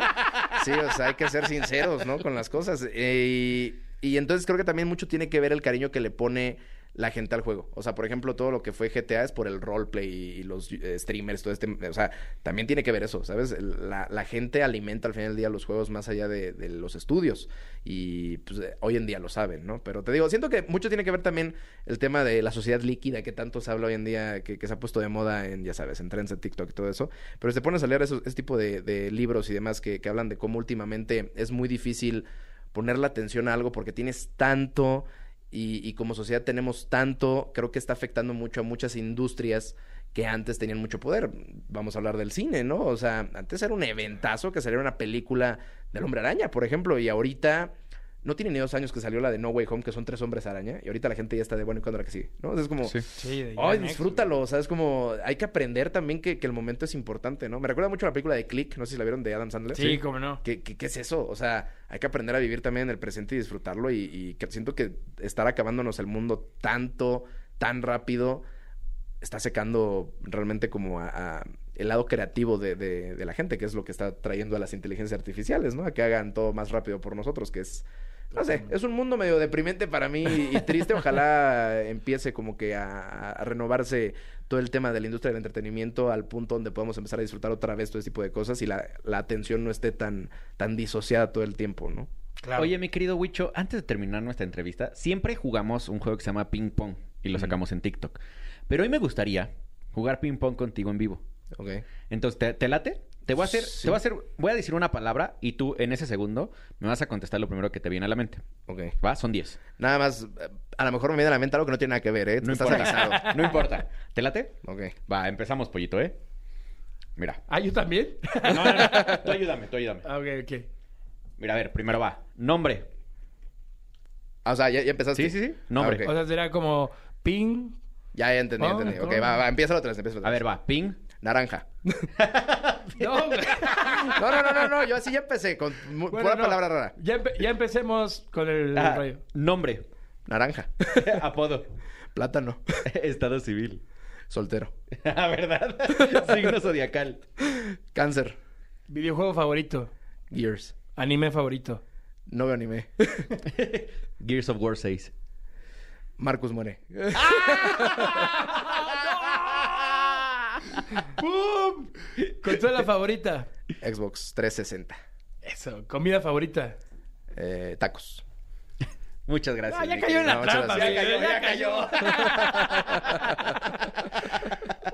Sí, o sea, hay que ser sinceros, ¿no? Con las cosas. Eh, y, entonces creo que también mucho tiene que ver el cariño que le pone la gente al juego. O sea, por ejemplo, todo lo que fue GTA es por el roleplay y los eh, streamers, todo este... O sea, también tiene que ver eso, ¿sabes? La, gente alimenta al final del día los juegos más allá de, los estudios. Y pues eh, hoy en día lo saben, ¿no? Pero te digo, siento que mucho tiene que ver también el tema de la sociedad líquida que tanto se habla hoy en día, que, se ha puesto de moda en, ya sabes, en trends de TikTok y todo eso. Pero se pones a leer ese tipo de, libros y demás que hablan de cómo últimamente es muy difícil poner la atención a algo porque tienes tanto y, y como sociedad tenemos tanto, creo que está afectando mucho a muchas industrias que antes tenían mucho poder. Vamos a hablar del cine, ¿no? O sea, antes era un eventazo que saliera una película del Hombre Araña, por ejemplo, y ahorita no tiene ni dos años que salió la de No Way Home, que son tres hombres araña, y ahorita la gente ya está de bueno, ¿y cuándo la que sigue? ¿No? O sea, es como... Sí, Ay, disfrútalo, o sea, es como... Hay que aprender también que, que el momento es importante, ¿no? Me recuerda mucho la película de Click, no sé si la vieron, de Adam Sandler. Sí, cómo no. ¿Qué, qué, qué es eso? O sea, hay que aprender a vivir también en el presente y disfrutarlo. Y, y que siento que estar acabándonos el mundo tanto, tan rápido, está secando realmente como a, a el lado creativo de, de- de la gente, que es lo que está trayendo a las inteligencias artificiales, ¿no? A que hagan todo más rápido por nosotros, que es... No sé, es un mundo medio deprimente para mí y triste. Ojalá empiece como que a, a renovarse todo el tema de la industria del entretenimiento al punto donde podamos empezar a disfrutar otra vez todo ese tipo de cosas y la, la atención no esté tan, tan disociada todo el tiempo, ¿no? Claro. Oye, mi querido Wicho, antes de terminar nuestra entrevista, siempre jugamos un juego que se llama Ping Pong y lo sacamos en TikTok. Pero hoy me gustaría jugar ping pong contigo en vivo. Ok. Entonces, ¿te, te late? Te voy a hacer, Sí. te voy a hacer, voy a decir una palabra y tú en ese segundo me vas a contestar lo primero que te viene a la mente. Ok. ¿Va? Son 10. Nada más, eh, a lo mejor me viene a la mente algo que no tiene nada que ver, ¿eh? Tú No estás importa. avisado. *laughs* No importa. ¿Te late? Ok. Va, empezamos, pollito, ¿eh? Mira. Ah, ¿yo también? *laughs* No, no, no. Tú ayúdame, tú ayúdame. Ah, ok, ok. Mira, a ver, primero va. Nombre. Ah, o sea, ya, ya empezaste. Sí, sí, sí. Nombre. Ah. O sea, será como ping. Ya, ya entendí, Ah, entendí. Ok, va, va, empieza otra vez, empieza otra A vez. ver, va. Ping. Naranja. *laughs* No. No, no, no, no, yo así ya empecé, con Bueno, pura no. palabra rara. Ya, empe- ya empecemos con el Ah, rollo. nombre. Naranja. *laughs* Apodo. Plátano. *laughs* Estado civil. Soltero. Ah, ¿Verdad? Signo zodiacal. Cáncer. Videojuego favorito. Gears. Anime favorito. No veo anime. Gears of War 6. Marcus muere. ¡Pum! Consola favorita. Xbox 360. Eso. Comida favorita. Eh, tacos. Muchas gracias. Ah, ya cayó en la No, muchas trampa. gracias. amigo, Ya cayó,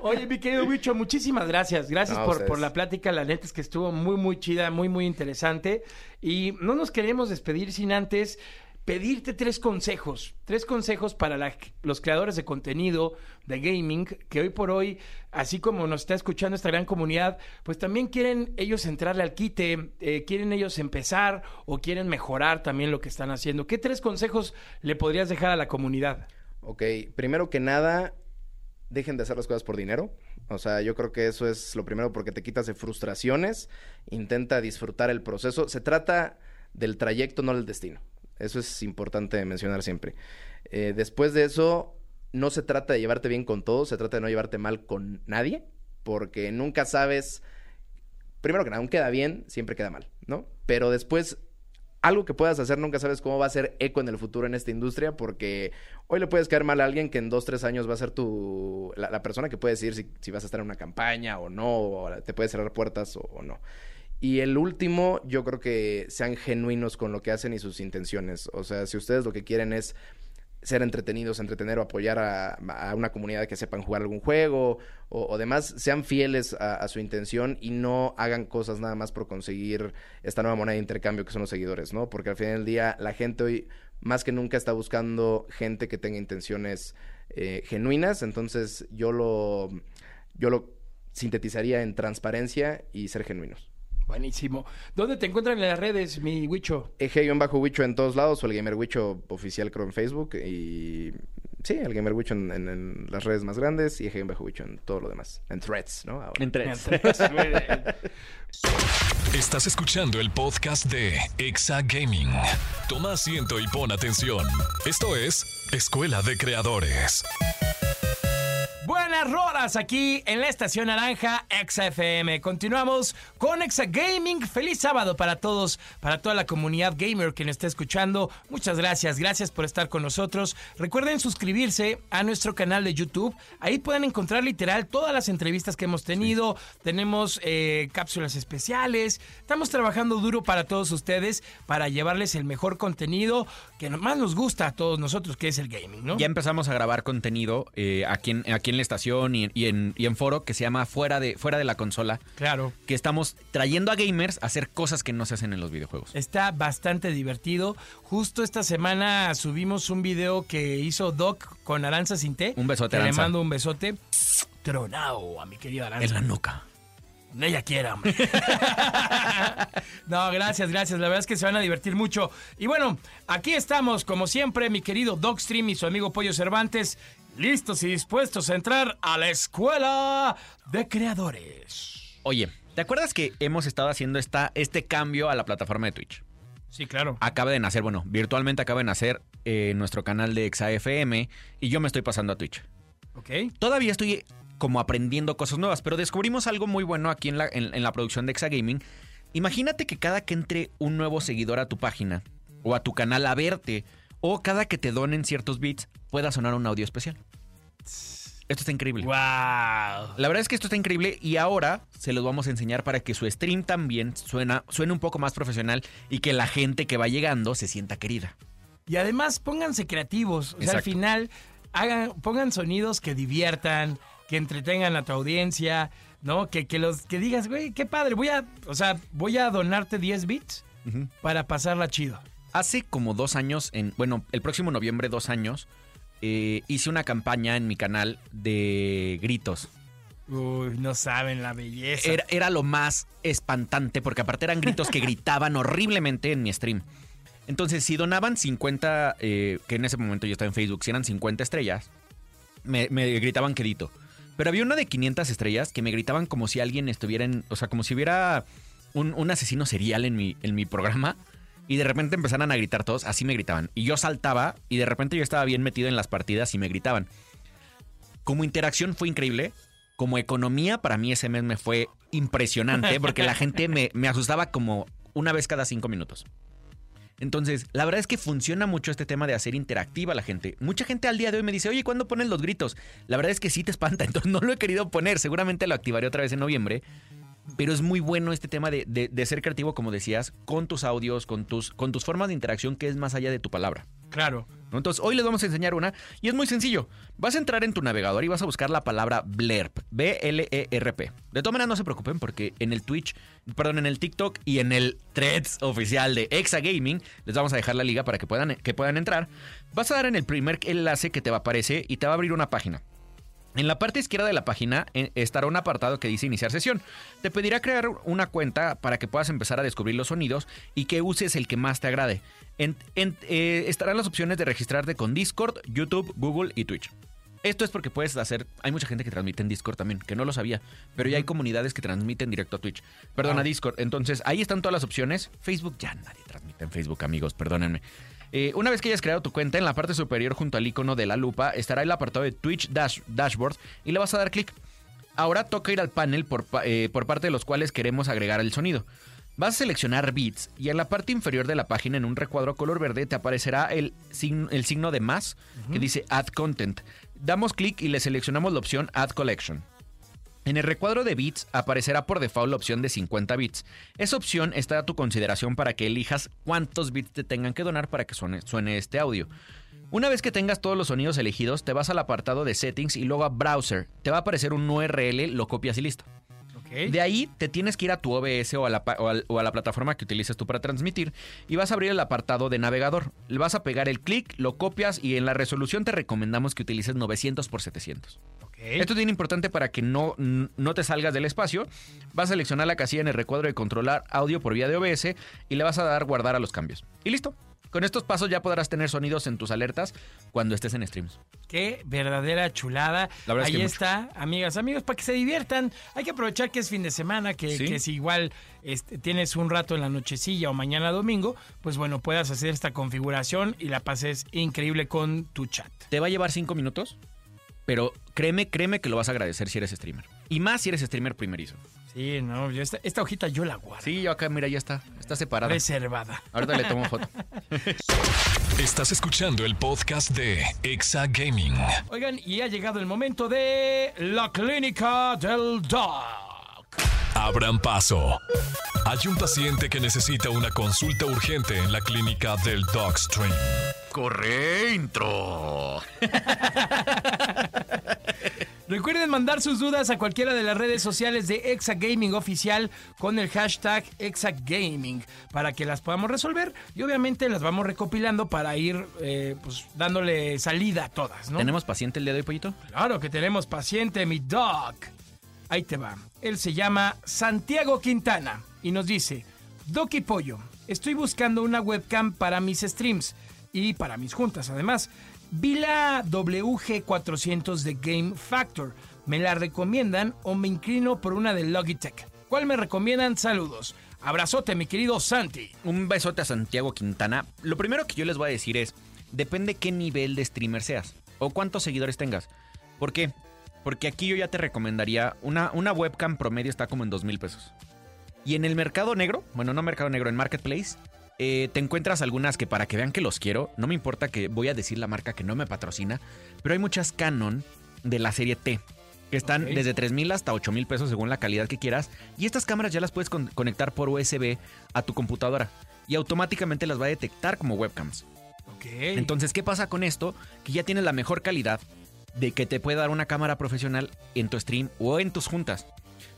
*laughs* Oye, mi querido Bicho, muchísimas gracias. Gracias No, por, ustedes. por la plática. La neta es que estuvo muy, muy chida, muy, muy interesante. Y no nos queremos despedir sin antes pedirte tres consejos, tres consejos para los creadores de contenido de gaming, que hoy por hoy, así como nos está escuchando esta gran comunidad, pues también quieren ellos entrarle al quite, eh, quieren ellos empezar o quieren mejorar también lo que están haciendo. ¿Qué tres consejos le podrías dejar a la comunidad? Ok, primero que nada, dejen de hacer las cosas por dinero. O sea, yo creo que eso es lo primero porque te quitas de frustraciones. Intenta disfrutar el proceso. Se trata del trayecto, no del destino. Eso es importante mencionar siempre. Eh, después de eso, no se trata de llevarte bien con todos, se trata de no llevarte mal con nadie, porque nunca sabes. Primero que nada, aún queda bien, siempre queda mal, ¿no? Pero después algo que puedas hacer, nunca sabes cómo va a ser eco en el futuro en esta industria, porque hoy le puedes caer mal a alguien que en dos, tres años va a ser tu, la, persona que puede decir si, vas a estar en una campaña o no, o te puede cerrar puertas o no. Y el último, yo creo que sean genuinos con lo que hacen y sus intenciones. O sea, si ustedes lo que quieren es ser entretenidos, entretener o apoyar a, una comunidad que sepan jugar algún juego o, o demás, sean fieles a, a, su intención y no hagan cosas nada más por conseguir esta nueva moneda de intercambio que son los seguidores, ¿no? Porque al final del día la gente hoy más que nunca está buscando gente que tenga intenciones eh, genuinas, entonces yo lo, yo lo sintetizaría en transparencia y ser genuinos. Buenísimo. ¿Dónde te encuentran en las redes, mi Wicho? Eje-Wicho en todos lados o el Gamer Wicho oficial creo en Facebook y sí, el Gamer Wicho en, en, en las redes más grandes y Eje-Wicho en todo lo demás. En threads, ¿no? Ahora. En threads. Estás escuchando el podcast de Exa Gaming. Toma asiento y pon atención. Esto es Escuela de Creadores. Buenas rolas aquí en la estación naranja Exa FM. Continuamos con Exa Gaming. Feliz sábado para todos, para toda la comunidad gamer que nos está escuchando. Muchas gracias, gracias por estar con nosotros. Recuerden suscribirse a nuestro canal de YouTube. Ahí pueden encontrar literal todas las entrevistas que hemos tenido. Tenemos eh, cápsulas especiales. Estamos trabajando duro para todos ustedes para llevarles el mejor contenido que más nos gusta a todos nosotros, que es el gaming, ¿no? Ya empezamos a grabar contenido eh, aquí, en, aquí en la estación y, y, en, y en foro que se llama Fuera de, Fuera de la Consola. Claro. Que estamos trayendo a gamers a hacer cosas que no se hacen en los videojuegos. Está bastante divertido. Justo esta semana subimos un video que hizo Doc con Aranza Cinté. Un besote, que Aranza. Le mando un besote. Tronao a mi querida Aranza. En la nuca. Ella quiera, hombre. *laughs* no, gracias, gracias. La verdad es que se van a divertir mucho. Y bueno, aquí estamos, como siempre, mi querido Dogstream y su amigo Pollo Cervantes, listos y dispuestos a entrar a la escuela de creadores. Oye, ¿te acuerdas que hemos estado haciendo esta, este cambio a la plataforma de Twitch? Sí, claro. Acaba de nacer, bueno, virtualmente acaba de nacer eh, nuestro canal de ExaFM y yo me estoy pasando a Twitch. Ok. Todavía estoy como aprendiendo cosas nuevas, pero descubrimos algo muy bueno aquí en la, en, en la producción de Exagaming. Imagínate que cada que entre un nuevo seguidor a tu página o a tu canal a verte o cada que te donen ciertos bits pueda sonar un audio especial. Esto está increíble. ¡Wow! La verdad es que esto está increíble y ahora se los vamos a enseñar para que su stream también suena, suene un poco más profesional y que la gente que va llegando se sienta querida. Y además pónganse creativos. O sea, Exacto. al final hagan, pongan sonidos que diviertan, que entretengan a tu audiencia, ¿no? Que, que los que digas, güey, qué padre, voy a, o sea, voy a donarte 10 bits para pasarla chido. Hace como dos años, en, bueno, el próximo noviembre, dos años, eh, hice una campaña en mi canal de gritos. Uy, no saben la belleza. Era, era lo más espantante, porque aparte eran gritos que *laughs* gritaban horriblemente en mi stream. Entonces, si donaban 50, eh, que en ese momento yo estaba en Facebook, si eran 50 estrellas, me, me gritaban quedito. Pero había una de 500 estrellas que me gritaban como si alguien estuviera en. O sea, como si hubiera un, un asesino serial en mi, en mi programa. Y de repente empezaran a gritar todos, así me gritaban. Y yo saltaba y de repente yo estaba bien metido en las partidas y me gritaban. Como interacción fue increíble. Como economía, para mí ese mes me fue impresionante *laughs* porque la gente me, me asustaba como una vez cada cinco minutos. Entonces, la verdad es que funciona mucho este tema de hacer interactiva a la gente. Mucha gente al día de hoy me dice, oye, ¿cuándo pones los gritos? La verdad es que sí te espanta, *laughs* entonces no lo he querido poner. Seguramente lo activaré otra vez en noviembre. Pero es muy bueno este tema de, de- de ser creativo, como decías, con tus audios, con tus, con tus formas de interacción que es más allá de tu palabra. Claro. Entonces, hoy les vamos a enseñar una y es muy sencillo. Vas a entrar en tu navegador y vas a buscar la palabra Blerp, B-L-E-R-P. De todas maneras, no se preocupen porque en el Twitch, perdón, en el TikTok y en el Threads oficial de Exa Gaming, les vamos a dejar la liga para que puedan, que puedan entrar. Vas a dar en el primer enlace que te va a aparecer y te va a abrir una página. En la parte izquierda de la página eh, estará un apartado que dice iniciar sesión. Te pedirá crear una cuenta para que puedas empezar a descubrir los sonidos y que uses el que más te agrade. En- en- eh, estarán las opciones de registrarte con Discord, YouTube, Google y Twitch. Esto es porque puedes hacer. Hay mucha gente que transmite en Discord también, que no lo sabía. Pero ya hay comunidades que transmiten directo a Twitch. Perdón, a Discord. Entonces, ahí están todas las opciones. Facebook ya nadie transmite en Facebook, amigos, perdónenme. Eh, una vez que hayas creado tu cuenta, en la parte superior junto al icono de la lupa estará el apartado de Twitch Dash- Dashboard y le vas a dar clic. Ahora toca ir al panel por, eh, por parte de los cuales queremos agregar el sonido. Vas a seleccionar bits y en la parte inferior de la página en un recuadro color verde te aparecerá el, sign- el signo de más que dice Add Content. Damos clic y le seleccionamos la opción Add Collection. En el recuadro de bits aparecerá por default la opción de 50 bits. Esa opción está a tu consideración para que elijas cuántos bits te tengan que donar para que suene, suene este audio. Una vez que tengas todos los sonidos elegidos, te vas al apartado de settings y luego a browser. Te va a aparecer un URL, lo copias y listo. De ahí te tienes que ir a tu OBS o a, la, pa- o al- o a la plataforma que utilices tú para transmitir y vas a abrir el apartado de navegador. Le vas a pegar el clic, lo copias y en la resolución te recomendamos que utilices 900 por 700. Esto es bien importante para que no, no te salgas del espacio. Vas a seleccionar la casilla en el recuadro de controlar audio por vía de OBS y le vas a dar guardar a los cambios. Y listo. Con estos pasos ya podrás tener sonidos en tus alertas cuando estés en streams. Qué verdadera chulada. La verdad es Ahí mucho. está, amigas, amigos, para que se diviertan. Hay que aprovechar que es fin de semana, que, Sí. que si igual este, tienes un rato en la nochecilla o mañana domingo, pues bueno, puedas hacer esta configuración y la pases increíble con tu chat. Te va a llevar cinco minutos, pero créeme, créeme que lo vas a agradecer si eres streamer. Y más si eres streamer primerizo. Sí, no, yo esta, esta hojita yo la guardo. Sí, yo acá, mira, ya está. Está separada. Reservada. Ahorita le tomo foto. *laughs* Estás escuchando el podcast de Exa Gaming. Oigan, y ha llegado el momento de la clínica del dog. Abran paso. Hay un paciente que necesita una consulta urgente en la clínica del Dogstream. Corre, intro. *laughs* Recuerden mandar sus dudas a cualquiera de las redes sociales de Exa Gaming Oficial con el hashtag ExaGaming para que las podamos resolver y obviamente las vamos recopilando para ir eh, pues, dándole salida a todas, ¿no? ¿Tenemos paciente el día de hoy, pollito? Claro que tenemos paciente, mi dog. Ahí te va. Él se llama Santiago Quintana y nos dice, Doc y Pollo, estoy buscando una webcam para mis streams y para mis juntas además. Vi la WG400 de Game Factor. ¿Me la recomiendan o me inclino por una de Logitech? ¿Cuál me recomiendan? Saludos. Abrazote, mi querido Santi. Un besote a Santiago Quintana. Lo primero que yo les voy a decir es, depende qué nivel de streamer seas o cuántos seguidores tengas. ¿Por qué? Porque aquí yo ya te recomendaría, una, una webcam promedio está como en dos mil pesos. Y en el mercado negro, bueno, no mercado negro, en Marketplace, eh, te encuentras algunas que para que vean que los quiero, no me importa que voy a decir la marca que no me patrocina, pero hay muchas Canon de la serie T. Que están desde 3 mil hasta 8 mil pesos según la calidad que quieras. Y estas cámaras ya las puedes con- conectar por USB a tu computadora. Y automáticamente las va a detectar como webcams. Entonces, ¿qué pasa con esto? Que ya tienes la mejor calidad de que te puede dar una cámara profesional en tu stream o en tus juntas.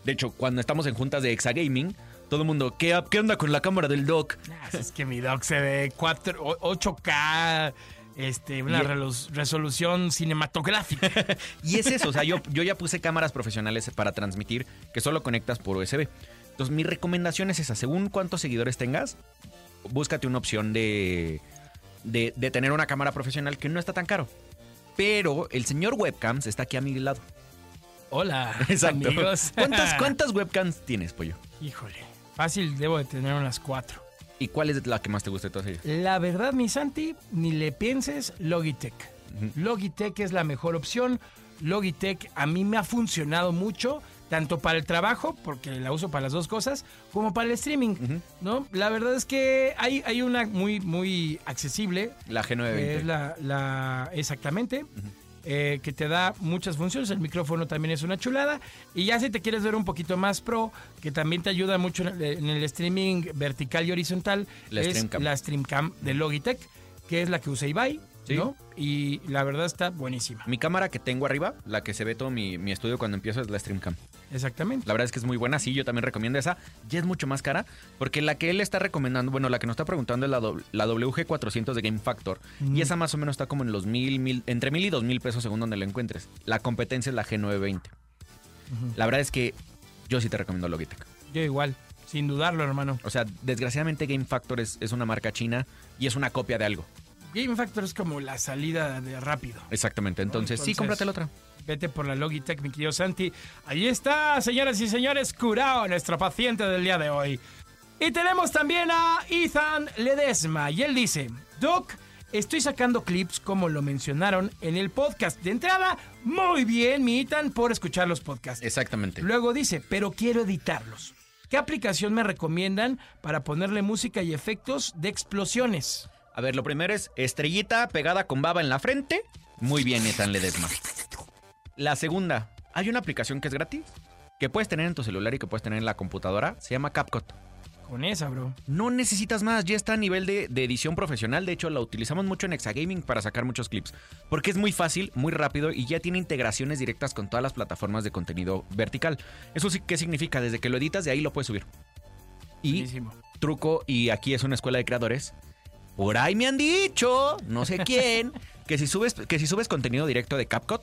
De hecho, cuando estamos en juntas de Exagaming, todo el mundo, ¿qué, qué onda con la cámara del doc? Ah, Es que mi dog se ve 4, o- 8K, este, una Y- relu- resolución cinematográfica. *laughs* Y es eso, o sea, yo, yo ya puse cámaras profesionales para transmitir que solo conectas por USB. Entonces, mi recomendación es esa, según cuántos seguidores tengas, búscate una opción de, de, de tener una cámara profesional que no está tan caro. Pero el señor webcams está aquí a mi lado. Hola, *laughs* amigos. ¿Cuántas, *laughs* ¿Cuántas webcams tienes, pollo? Híjole, fácil debo de tener unas cuatro. ¿Y cuál es la que más te gusta de todas ellas? La verdad, mi Santi, ni le pienses Logitech. Logitech es la mejor opción. Logitech a mí me ha funcionado mucho, tanto para el trabajo, porque la uso para las dos cosas, como para el streaming. ¿no? La verdad es que hay, hay una muy, muy accesible, La que G920. es la, la- exactamente. Eh, que te da muchas funciones. El micrófono también es una chulada. Y ya si te quieres ver un poquito más pro, que también te ayuda mucho en el, en el streaming vertical y horizontal, La es Streamcam. la Streamcam de Logitech, que es la que usa Ibai, Sí. ¿no? Y la verdad está buenísima. Mi cámara que tengo arriba, la que se ve todo mi, mi estudio cuando empiezo es la Streamcam. Exactamente. La verdad es que es muy buena, sí, yo también recomiendo esa. Ya es mucho más cara, porque la que él está recomendando, bueno, la que nos está preguntando es la, do- la WG400 de Game Factor. Y esa más o menos está como en los mil, mil, entre mil y dos mil pesos según donde la encuentres. La competencia es la G920. La verdad es que yo sí te recomiendo Logitech. Yo igual, sin dudarlo, hermano. O sea, desgraciadamente Game Factor es, es una marca china y es una copia de algo. Game Factor es como la salida de rápido. Exactamente, entonces, sí, Entonces- cómprate la otra. Vete por la Logitech, mi querido Santi. Ahí está, señoras y señores, curado nuestro paciente del día de hoy. Y tenemos también a Ethan Ledesma. Y él dice, Doc, estoy sacando clips como lo mencionaron en el podcast. De entrada, muy bien, mi Ethan, por escuchar los podcasts. Exactamente. Luego dice, pero quiero editarlos. ¿Qué aplicación me recomiendan para ponerle música y efectos de explosiones? A ver, lo primero es estrellita pegada con baba en la frente. Muy bien, Ethan Ledesma. La segunda, hay una aplicación que es gratis, que puedes tener en tu celular y que puedes tener en la computadora. Se llama CapCut. Con esa, bro. No necesitas más, ya está a nivel de, de edición profesional. De hecho, la utilizamos mucho en Exagaming para sacar muchos clips. Porque es muy fácil, muy rápido y ya tiene integraciones directas con todas las plataformas de contenido vertical. ¿Eso sí qué significa? Desde que lo editas, de ahí lo puedes subir. Y Buenísimo. truco, y aquí es una escuela de creadores. Por ahí me han dicho, no sé quién, *laughs* que si subes, que si subes contenido directo de CapCut,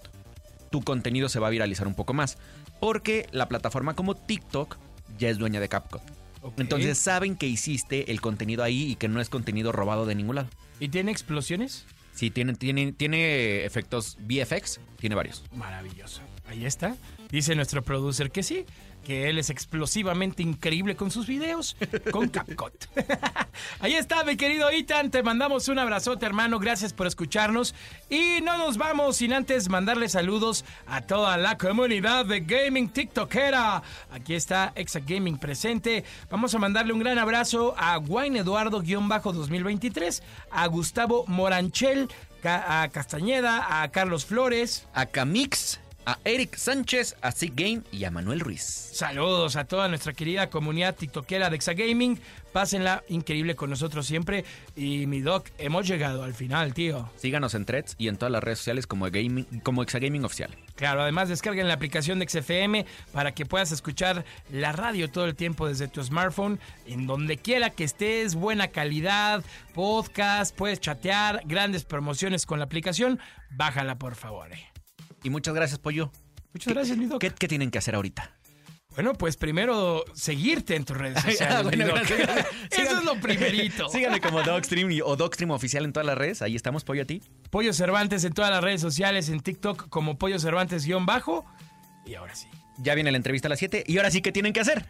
tu contenido se va a viralizar un poco más. Porque la plataforma como TikTok ya es dueña de CapCut. Entonces saben que hiciste el contenido ahí y que no es contenido robado de ningún lado. ¿Y tiene explosiones? Sí, tiene, tiene, tiene efectos VFX, tiene varios. Maravilloso. Ahí está. Dice nuestro producer que sí, que él es explosivamente increíble con sus videos, con *laughs* CapCut. *laughs* Ahí está, mi querido Ethan. Te mandamos un abrazote, hermano. Gracias por escucharnos. Y no nos vamos sin antes mandarle saludos a toda la comunidad de Gaming TikTokera. Aquí está Exa Gaming presente. Vamos a mandarle un gran abrazo a Wayne Eduardo-2023, a Gustavo Moranchel, a Castañeda, a Carlos Flores. A Camix, a Eric Sánchez, a Sig Game y a Manuel Ruiz. Saludos a toda nuestra querida comunidad tiktokera de Exagaming. Pásenla increíble con nosotros siempre. Y mi doc, hemos llegado al final, tío. Síganos en Threads y en todas las redes sociales como, gaming, como Exagaming Oficial. Claro, además descarguen la aplicación de XFM para que puedas escuchar la radio todo el tiempo desde tu smartphone, en donde quiera que estés, buena calidad, podcast, puedes chatear, grandes promociones con la aplicación. Bájala, por favor. eh. Y muchas gracias, Pollo. Muchas gracias, mi doc. ¿Qué, qué tienen que hacer ahorita? Bueno, pues primero seguirte en tus redes *laughs* sociales. bueno, doc. gracias. *laughs* Eso es lo primerito. *laughs* Síganme como Dogstream o Dogstream Oficial en todas las redes. Ahí estamos, Pollo, a ti. Pollo Cervantes en todas las redes sociales, en TikTok como Pollo Cervantes-bajo. Y ahora sí. Ya viene la entrevista a las 7 y ahora sí, ¿qué tienen que hacer?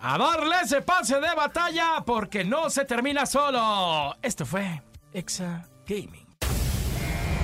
A darle ese pase de batalla porque no se termina solo. Esto fue Exa Gaming.